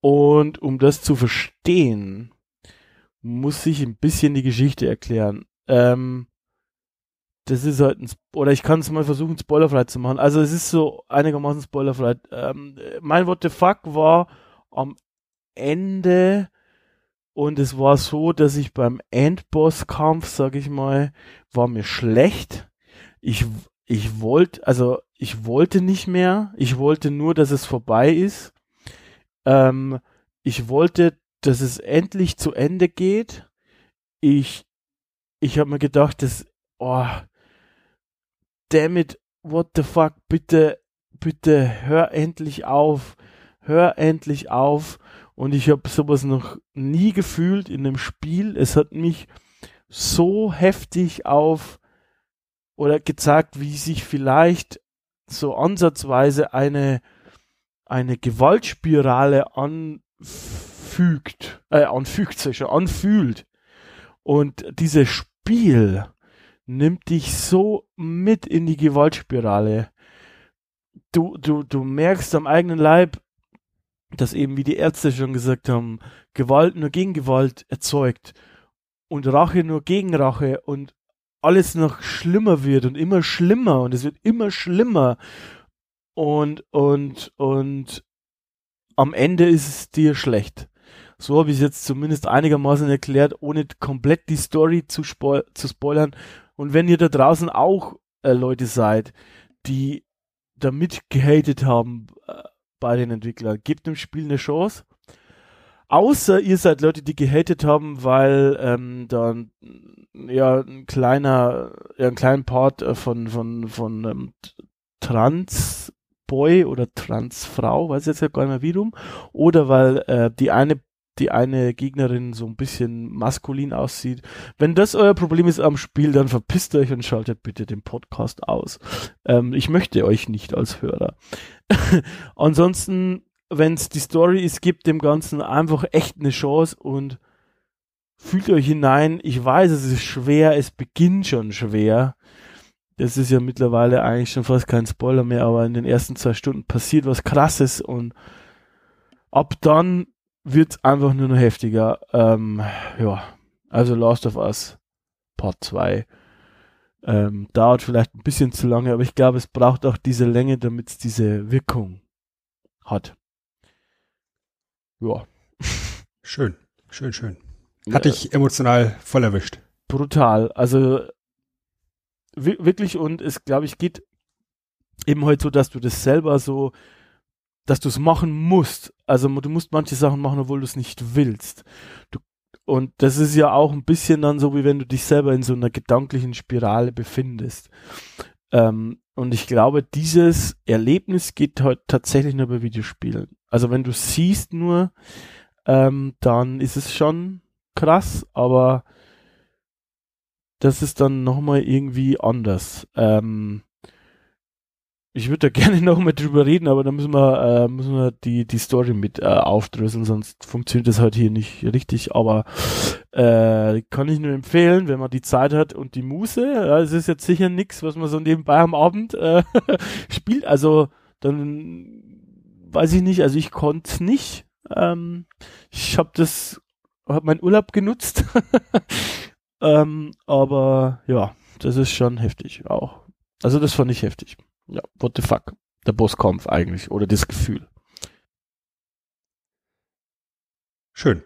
Und um das zu verstehen, muss ich ein bisschen die Geschichte erklären. Ähm, das ist halt ein, Sp- oder ich kann es mal versuchen, spoilerfrei zu machen. Also es ist so einigermaßen spoilerfrei. Ähm, mein What the fuck war am Ende und es war so, dass ich beim Endbosskampf, sag ich mal, war mir schlecht. Ich, ich wollte, also ich wollte nicht mehr. Ich wollte nur, dass es vorbei ist. Ähm, ich wollte, dass es endlich zu Ende geht. Ich, ich habe mir gedacht, dass, oh, damn it, what the fuck, bitte, bitte, hör endlich auf, hör endlich auf. Und ich habe sowas noch nie gefühlt in einem Spiel. Es hat mich so heftig auf oder gezeigt, wie sich vielleicht so ansatzweise eine eine Gewaltspirale anfügt, äh, anfügt, sag ich schon, anfühlt. Und dieses Spiel nimmt dich so mit in die Gewaltspirale. Du, du, du merkst am eigenen Leib, dass eben, wie die Ärzte schon gesagt haben, Gewalt nur gegen Gewalt erzeugt und Rache nur gegen Rache und alles noch schlimmer wird und immer schlimmer und es wird immer schlimmer und, und, und am Ende ist es dir schlecht. So habe ich es jetzt zumindest einigermaßen erklärt, ohne komplett die Story zu, spo zu spoilern. Und wenn ihr da draußen auch äh, Leute seid, die damit gehatet haben äh, bei den Entwicklern, gebt dem Spiel eine Chance. Außer ihr seid Leute, die gehatet haben, weil ähm, dann ja ein kleiner, ja, einen kleinen Part äh, von von von ähm, Trans Boy oder Transfrau, weiß jetzt ja gar nicht mehr wie rum, oder weil äh, die eine die eine Gegnerin so ein bisschen maskulin aussieht. Wenn das euer Problem ist am Spiel, dann verpisst euch und schaltet bitte den Podcast aus. Ähm, ich möchte euch nicht als Hörer. Ansonsten, wenn es die Story ist, gibt dem Ganzen einfach echt eine Chance und fühlt euch hinein. Ich weiß, es ist schwer, es beginnt schon schwer. Das ist ja mittlerweile eigentlich schon fast kein Spoiler mehr, aber in den ersten zwei Stunden passiert was Krasses und ab dann wird einfach nur noch heftiger. Ähm, ja, also Last of Us Part 2 ähm, dauert vielleicht ein bisschen zu lange, aber ich glaube, es braucht auch diese Länge, damit es diese Wirkung hat. Ja. Schön, schön, schön. Hat dich emotional voll erwischt. brutal. Also wi- wirklich und es glaube ich geht eben heute so, dass du das selber so, dass du es machen musst. Also du musst manche Sachen machen, obwohl du es nicht willst. Du, und das ist ja auch ein bisschen dann so, wie wenn du dich selber in so einer gedanklichen Spirale befindest. Ähm, und ich glaube, dieses Erlebnis geht heute tatsächlich nur bei Videospielen. Also wenn du siehst nur, ähm, dann ist es schon krass, aber das ist dann nochmal irgendwie anders. Ähm, ich würde da gerne nochmal drüber reden, aber da müssen wir, äh, müssen wir die, die Story mit äh, aufdröseln, sonst funktioniert das halt hier nicht richtig. Aber äh, kann ich nur empfehlen, wenn man die Zeit hat und die Muße. Ja, es ist jetzt sicher nichts, was man so nebenbei am Abend äh, spielt. Also dann weiß ich nicht, also ich konnte nicht. Ähm, ich habe das, habe meinen Urlaub genutzt. ähm, aber ja, das ist schon heftig auch. Also das fand ich heftig. Ja, what the fuck. Der Bosskampf eigentlich oder das Gefühl. Schön.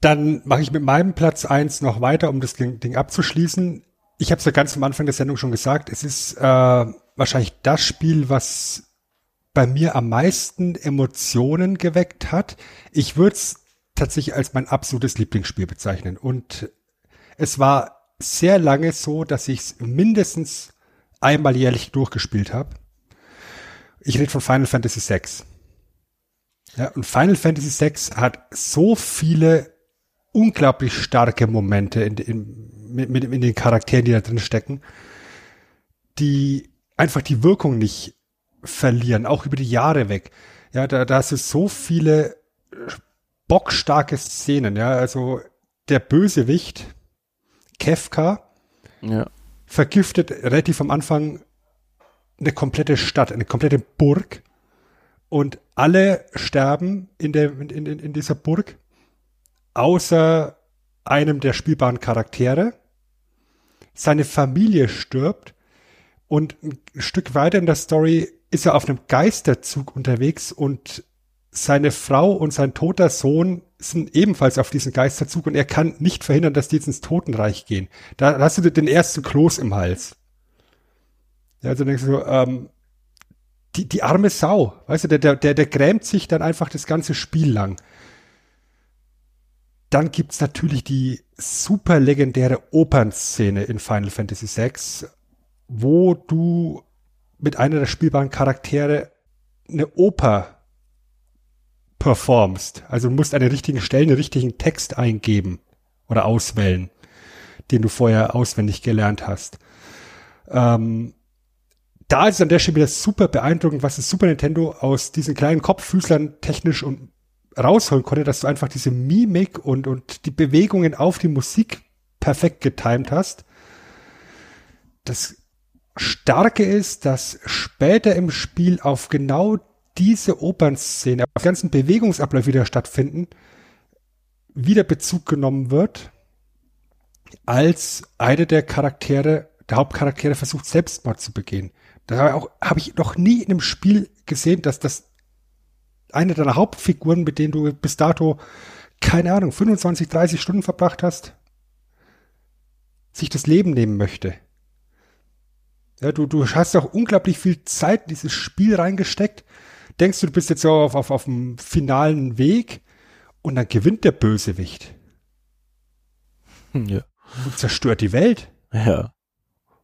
Dann mache ich mit meinem Platz eins noch weiter, um das Ding abzuschließen. Ich habe es ja ganz am Anfang der Sendung schon gesagt, es ist äh, wahrscheinlich das Spiel, was bei mir am meisten Emotionen geweckt hat. Ich würde es tatsächlich als mein absolutes Lieblingsspiel bezeichnen. Und es war sehr lange so, dass ich es mindestens einmal jährlich durchgespielt habe. Ich rede von Final Fantasy VI. Ja, und Final Fantasy VI hat so viele unglaublich starke Momente in, in, mit, mit, in den Charakteren, die da drin stecken, die einfach die Wirkung nicht verlieren, auch über die Jahre weg. Ja, da, da hast du so viele bockstarke Szenen, ja, also der Bösewicht, Kefka, ja. Vergiftet relativ am Anfang eine komplette Stadt, eine komplette Burg und alle sterben in, der, in, in, in dieser Burg, außer einem der spielbaren Charaktere. Seine Familie stirbt und ein Stück weiter in der Story ist er auf einem Geisterzug unterwegs und seine Frau und sein toter Sohn sind ebenfalls auf diesem Geisterzug und er kann nicht verhindern, dass die jetzt ins Totenreich gehen. Da hast du den ersten Kloß im Hals. Ja, also denkst du, ähm, die, die arme Sau, weißt du, der, der, der grämt sich dann einfach das ganze Spiel lang. Dann gibt's natürlich die super legendäre Opernszene in Final Fantasy VI, wo du mit einer der spielbaren Charaktere eine Oper performst. Also du musst an den richtigen Stellen den richtigen Text eingeben oder auswählen, den du vorher auswendig gelernt hast. Ähm, da ist an der Stelle wieder super beeindruckend, was das Super Nintendo aus diesen kleinen Kopffüßlern technisch und rausholen konnte, dass du einfach diese Mimik und, und die Bewegungen auf die Musik perfekt getimt hast. Das Starke ist, dass später im Spiel auf genau diese Opernszene, auf ganzen Bewegungsablauf wieder stattfinden, wieder Bezug genommen wird, als eine der Charaktere, der Hauptcharaktere versucht Selbstmord zu begehen. Da habe hab ich noch nie in einem Spiel gesehen, dass das eine deiner Hauptfiguren, mit denen du bis dato, keine Ahnung, 25, 30 Stunden verbracht hast, sich das Leben nehmen möchte. Ja, du, du hast auch unglaublich viel Zeit in dieses Spiel reingesteckt. Denkst du, du bist jetzt so auf, auf, auf dem finalen Weg und dann gewinnt der Bösewicht. Ja. Und zerstört die Welt. Ja.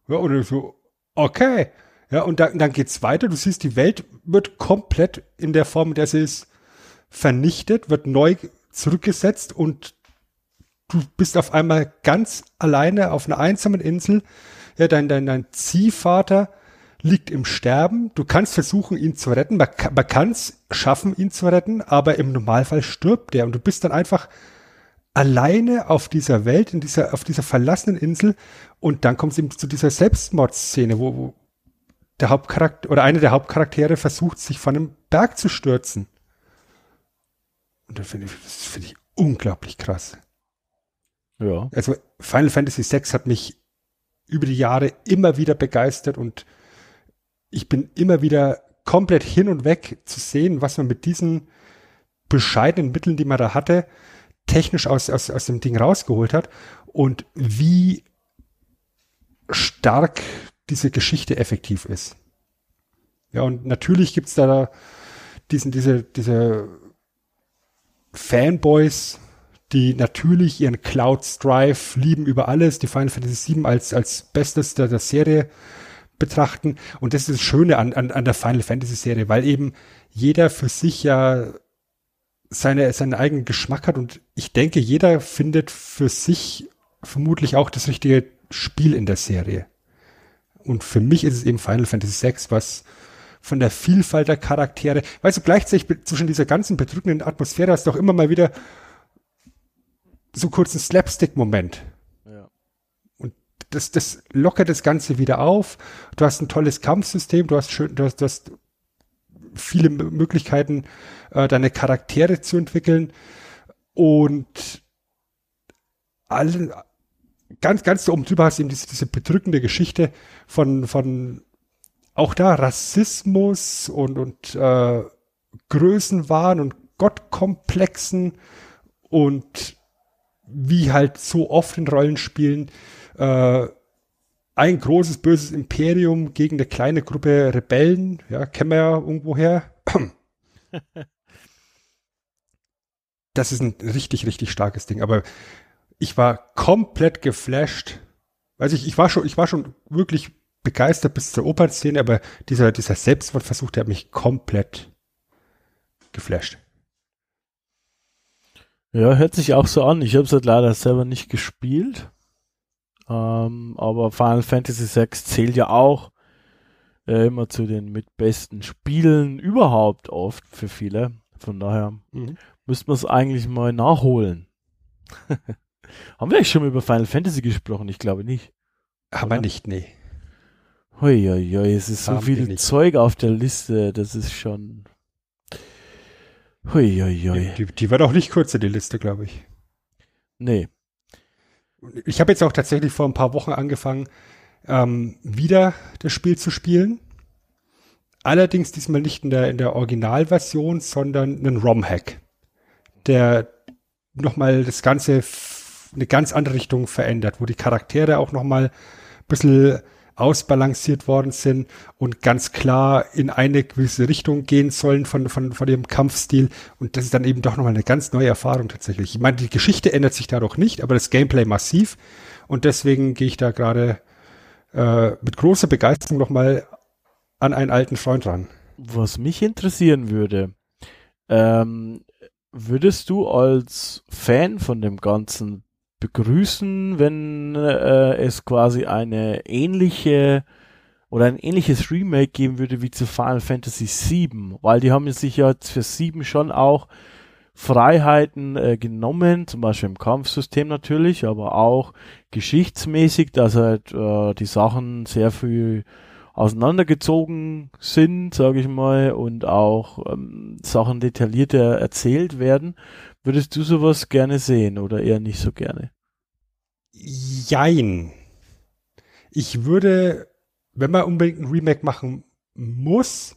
Ja, oder so, okay. Ja, und dann, dann geht's weiter. Du siehst, die Welt wird komplett in der Form, in der sie ist, vernichtet, wird neu zurückgesetzt und du bist auf einmal ganz alleine auf einer einsamen Insel ja, dein, dein, dein Ziehvater liegt im Sterben. Du kannst versuchen, ihn zu retten. Man, man kann es schaffen, ihn zu retten, aber im Normalfall stirbt er und du bist dann einfach alleine auf dieser Welt, in dieser, auf dieser verlassenen Insel und dann kommt es eben zu dieser Selbstmordszene, wo, wo der Hauptcharakter oder eine der Hauptcharaktere versucht, sich von einem Berg zu stürzen. Und das finde ich, das finde ich unglaublich krass. Ja. Also Final Fantasy VI hat mich über die Jahre immer wieder begeistert und ich bin immer wieder komplett hin und weg zu sehen, was man mit diesen bescheidenen Mitteln, die man da hatte, technisch aus, aus, aus dem Ding rausgeholt hat und wie stark diese Geschichte effektiv ist. Ja, und natürlich gibt's da diesen, diese, diese Fanboys, die natürlich ihren Cloud Strive lieben über alles, die Final Fantasy VII als, als Bestes der, der Serie betrachten. Und das ist das Schöne an, an, an der Final Fantasy Serie, weil eben jeder für sich ja seine, seinen eigenen Geschmack hat und ich denke, jeder findet für sich vermutlich auch das richtige Spiel in der Serie. Und für mich ist es eben Final Fantasy VI, was von der Vielfalt der Charaktere, weißt du, gleichzeitig zwischen dieser ganzen bedrückenden Atmosphäre hast du auch immer mal wieder so kurz ein Slapstick-Moment. Das, das lockert das Ganze wieder auf. Du hast ein tolles Kampfsystem, du hast schön, du hast, du hast viele Möglichkeiten, äh, deine Charaktere zu entwickeln und alle, ganz, ganz so oben drüber hast du eben diese, diese bedrückende Geschichte von, von auch da Rassismus und, und äh, Größenwahn und Gottkomplexen und wie halt so oft in Rollenspielen äh, ein großes böses Imperium gegen eine kleine Gruppe Rebellen, ja, kennen wir ja irgendwoher. das ist ein richtig, richtig starkes Ding. Aber ich war komplett geflasht. Also ich, ich war schon, ich war schon wirklich begeistert bis zur Opernszene, aber dieser, dieser Selbstmordversuch, der hat mich komplett geflasht. Ja, hört sich auch so an. Ich habe es halt leider selber nicht gespielt. Ähm, aber Final Fantasy VI zählt ja auch äh, immer zu den mit besten Spielen überhaupt oft für viele. Von daher mhm. müsste man es eigentlich mal nachholen. Haben wir eigentlich schon mal über Final Fantasy gesprochen? Ich glaube nicht. Haben wir nicht, nee. Hoi, es ist Haben so viel Zeug auf der Liste, das ist schon. Hoi, hoi. Die, die war doch nicht kürzer, die Liste, glaube ich. Nee. Ich habe jetzt auch tatsächlich vor ein paar Wochen angefangen, ähm, wieder das Spiel zu spielen. Allerdings diesmal nicht in der, in der Originalversion, sondern einen ROM-Hack, der nochmal das Ganze eine ganz andere Richtung verändert, wo die Charaktere auch nochmal ein bisschen ausbalanciert worden sind und ganz klar in eine gewisse Richtung gehen sollen von, von, von dem Kampfstil. Und das ist dann eben doch nochmal eine ganz neue Erfahrung tatsächlich. Ich meine, die Geschichte ändert sich dadurch nicht, aber das Gameplay massiv. Und deswegen gehe ich da gerade äh, mit großer Begeisterung nochmal an einen alten Freund ran. Was mich interessieren würde, ähm, würdest du als Fan von dem Ganzen begrüßen, wenn äh, es quasi eine ähnliche oder ein ähnliches Remake geben würde wie zu Final Fantasy VII, weil die haben sich ja für VII schon auch Freiheiten äh, genommen, zum Beispiel im Kampfsystem natürlich, aber auch geschichtsmäßig, dass halt äh, die Sachen sehr viel auseinandergezogen sind, sage ich mal, und auch ähm, Sachen detaillierter erzählt werden. Würdest du sowas gerne sehen oder eher nicht so gerne? Jein. Ich würde, wenn man unbedingt ein Remake machen muss,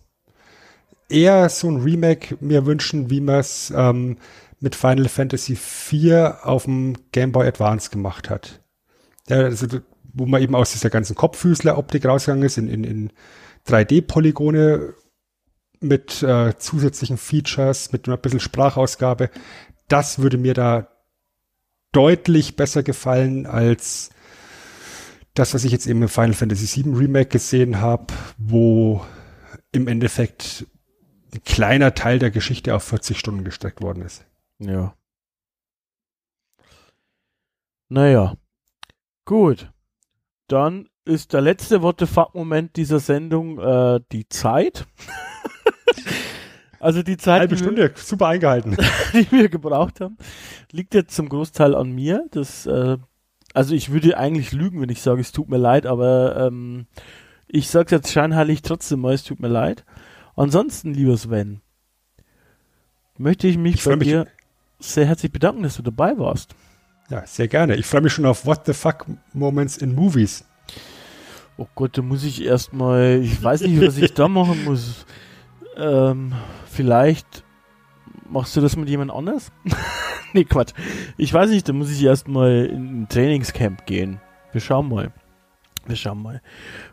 eher so ein Remake mir wünschen, wie man es ähm, mit Final Fantasy IV auf dem Game Boy Advance gemacht hat. Ja, also, wo man eben aus dieser ganzen Kopffüßler-Optik rausgegangen ist, in, in, in 3D-Polygone mit äh, zusätzlichen Features, mit ein bisschen Sprachausgabe das würde mir da deutlich besser gefallen als das, was ich jetzt eben im Final Fantasy VII Remake gesehen habe, wo im Endeffekt ein kleiner Teil der Geschichte auf 40 Stunden gestreckt worden ist. Ja. Naja. Gut. Dann ist der letzte What the fuck Moment dieser Sendung äh, die Zeit. Also die Zeit. Halbe Stunde, wir, super eingehalten. die wir gebraucht haben, liegt jetzt zum Großteil an mir. Das, äh, also ich würde eigentlich lügen, wenn ich sage, es tut mir leid, aber ähm, ich sage jetzt scheinheilig trotzdem mal, es tut mir leid. Ansonsten, lieber Sven, möchte ich mich ich bei dir sehr herzlich bedanken, dass du dabei warst. Ja, sehr gerne. Ich freue mich schon auf What the fuck Moments in Movies. Oh Gott, da muss ich erstmal, ich weiß nicht, was ich da machen muss. Ähm, vielleicht machst du das mit jemand anders? nee, Quatsch. Ich weiß nicht, da muss ich erstmal in ein Trainingscamp gehen. Wir schauen mal. Wir schauen mal.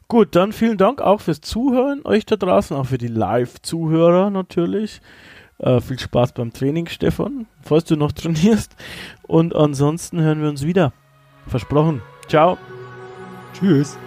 Gut, dann vielen Dank auch fürs Zuhören, euch da draußen, auch für die Live-Zuhörer natürlich. Äh, viel Spaß beim Training, Stefan, falls du noch trainierst. Und ansonsten hören wir uns wieder. Versprochen. Ciao. Tschüss.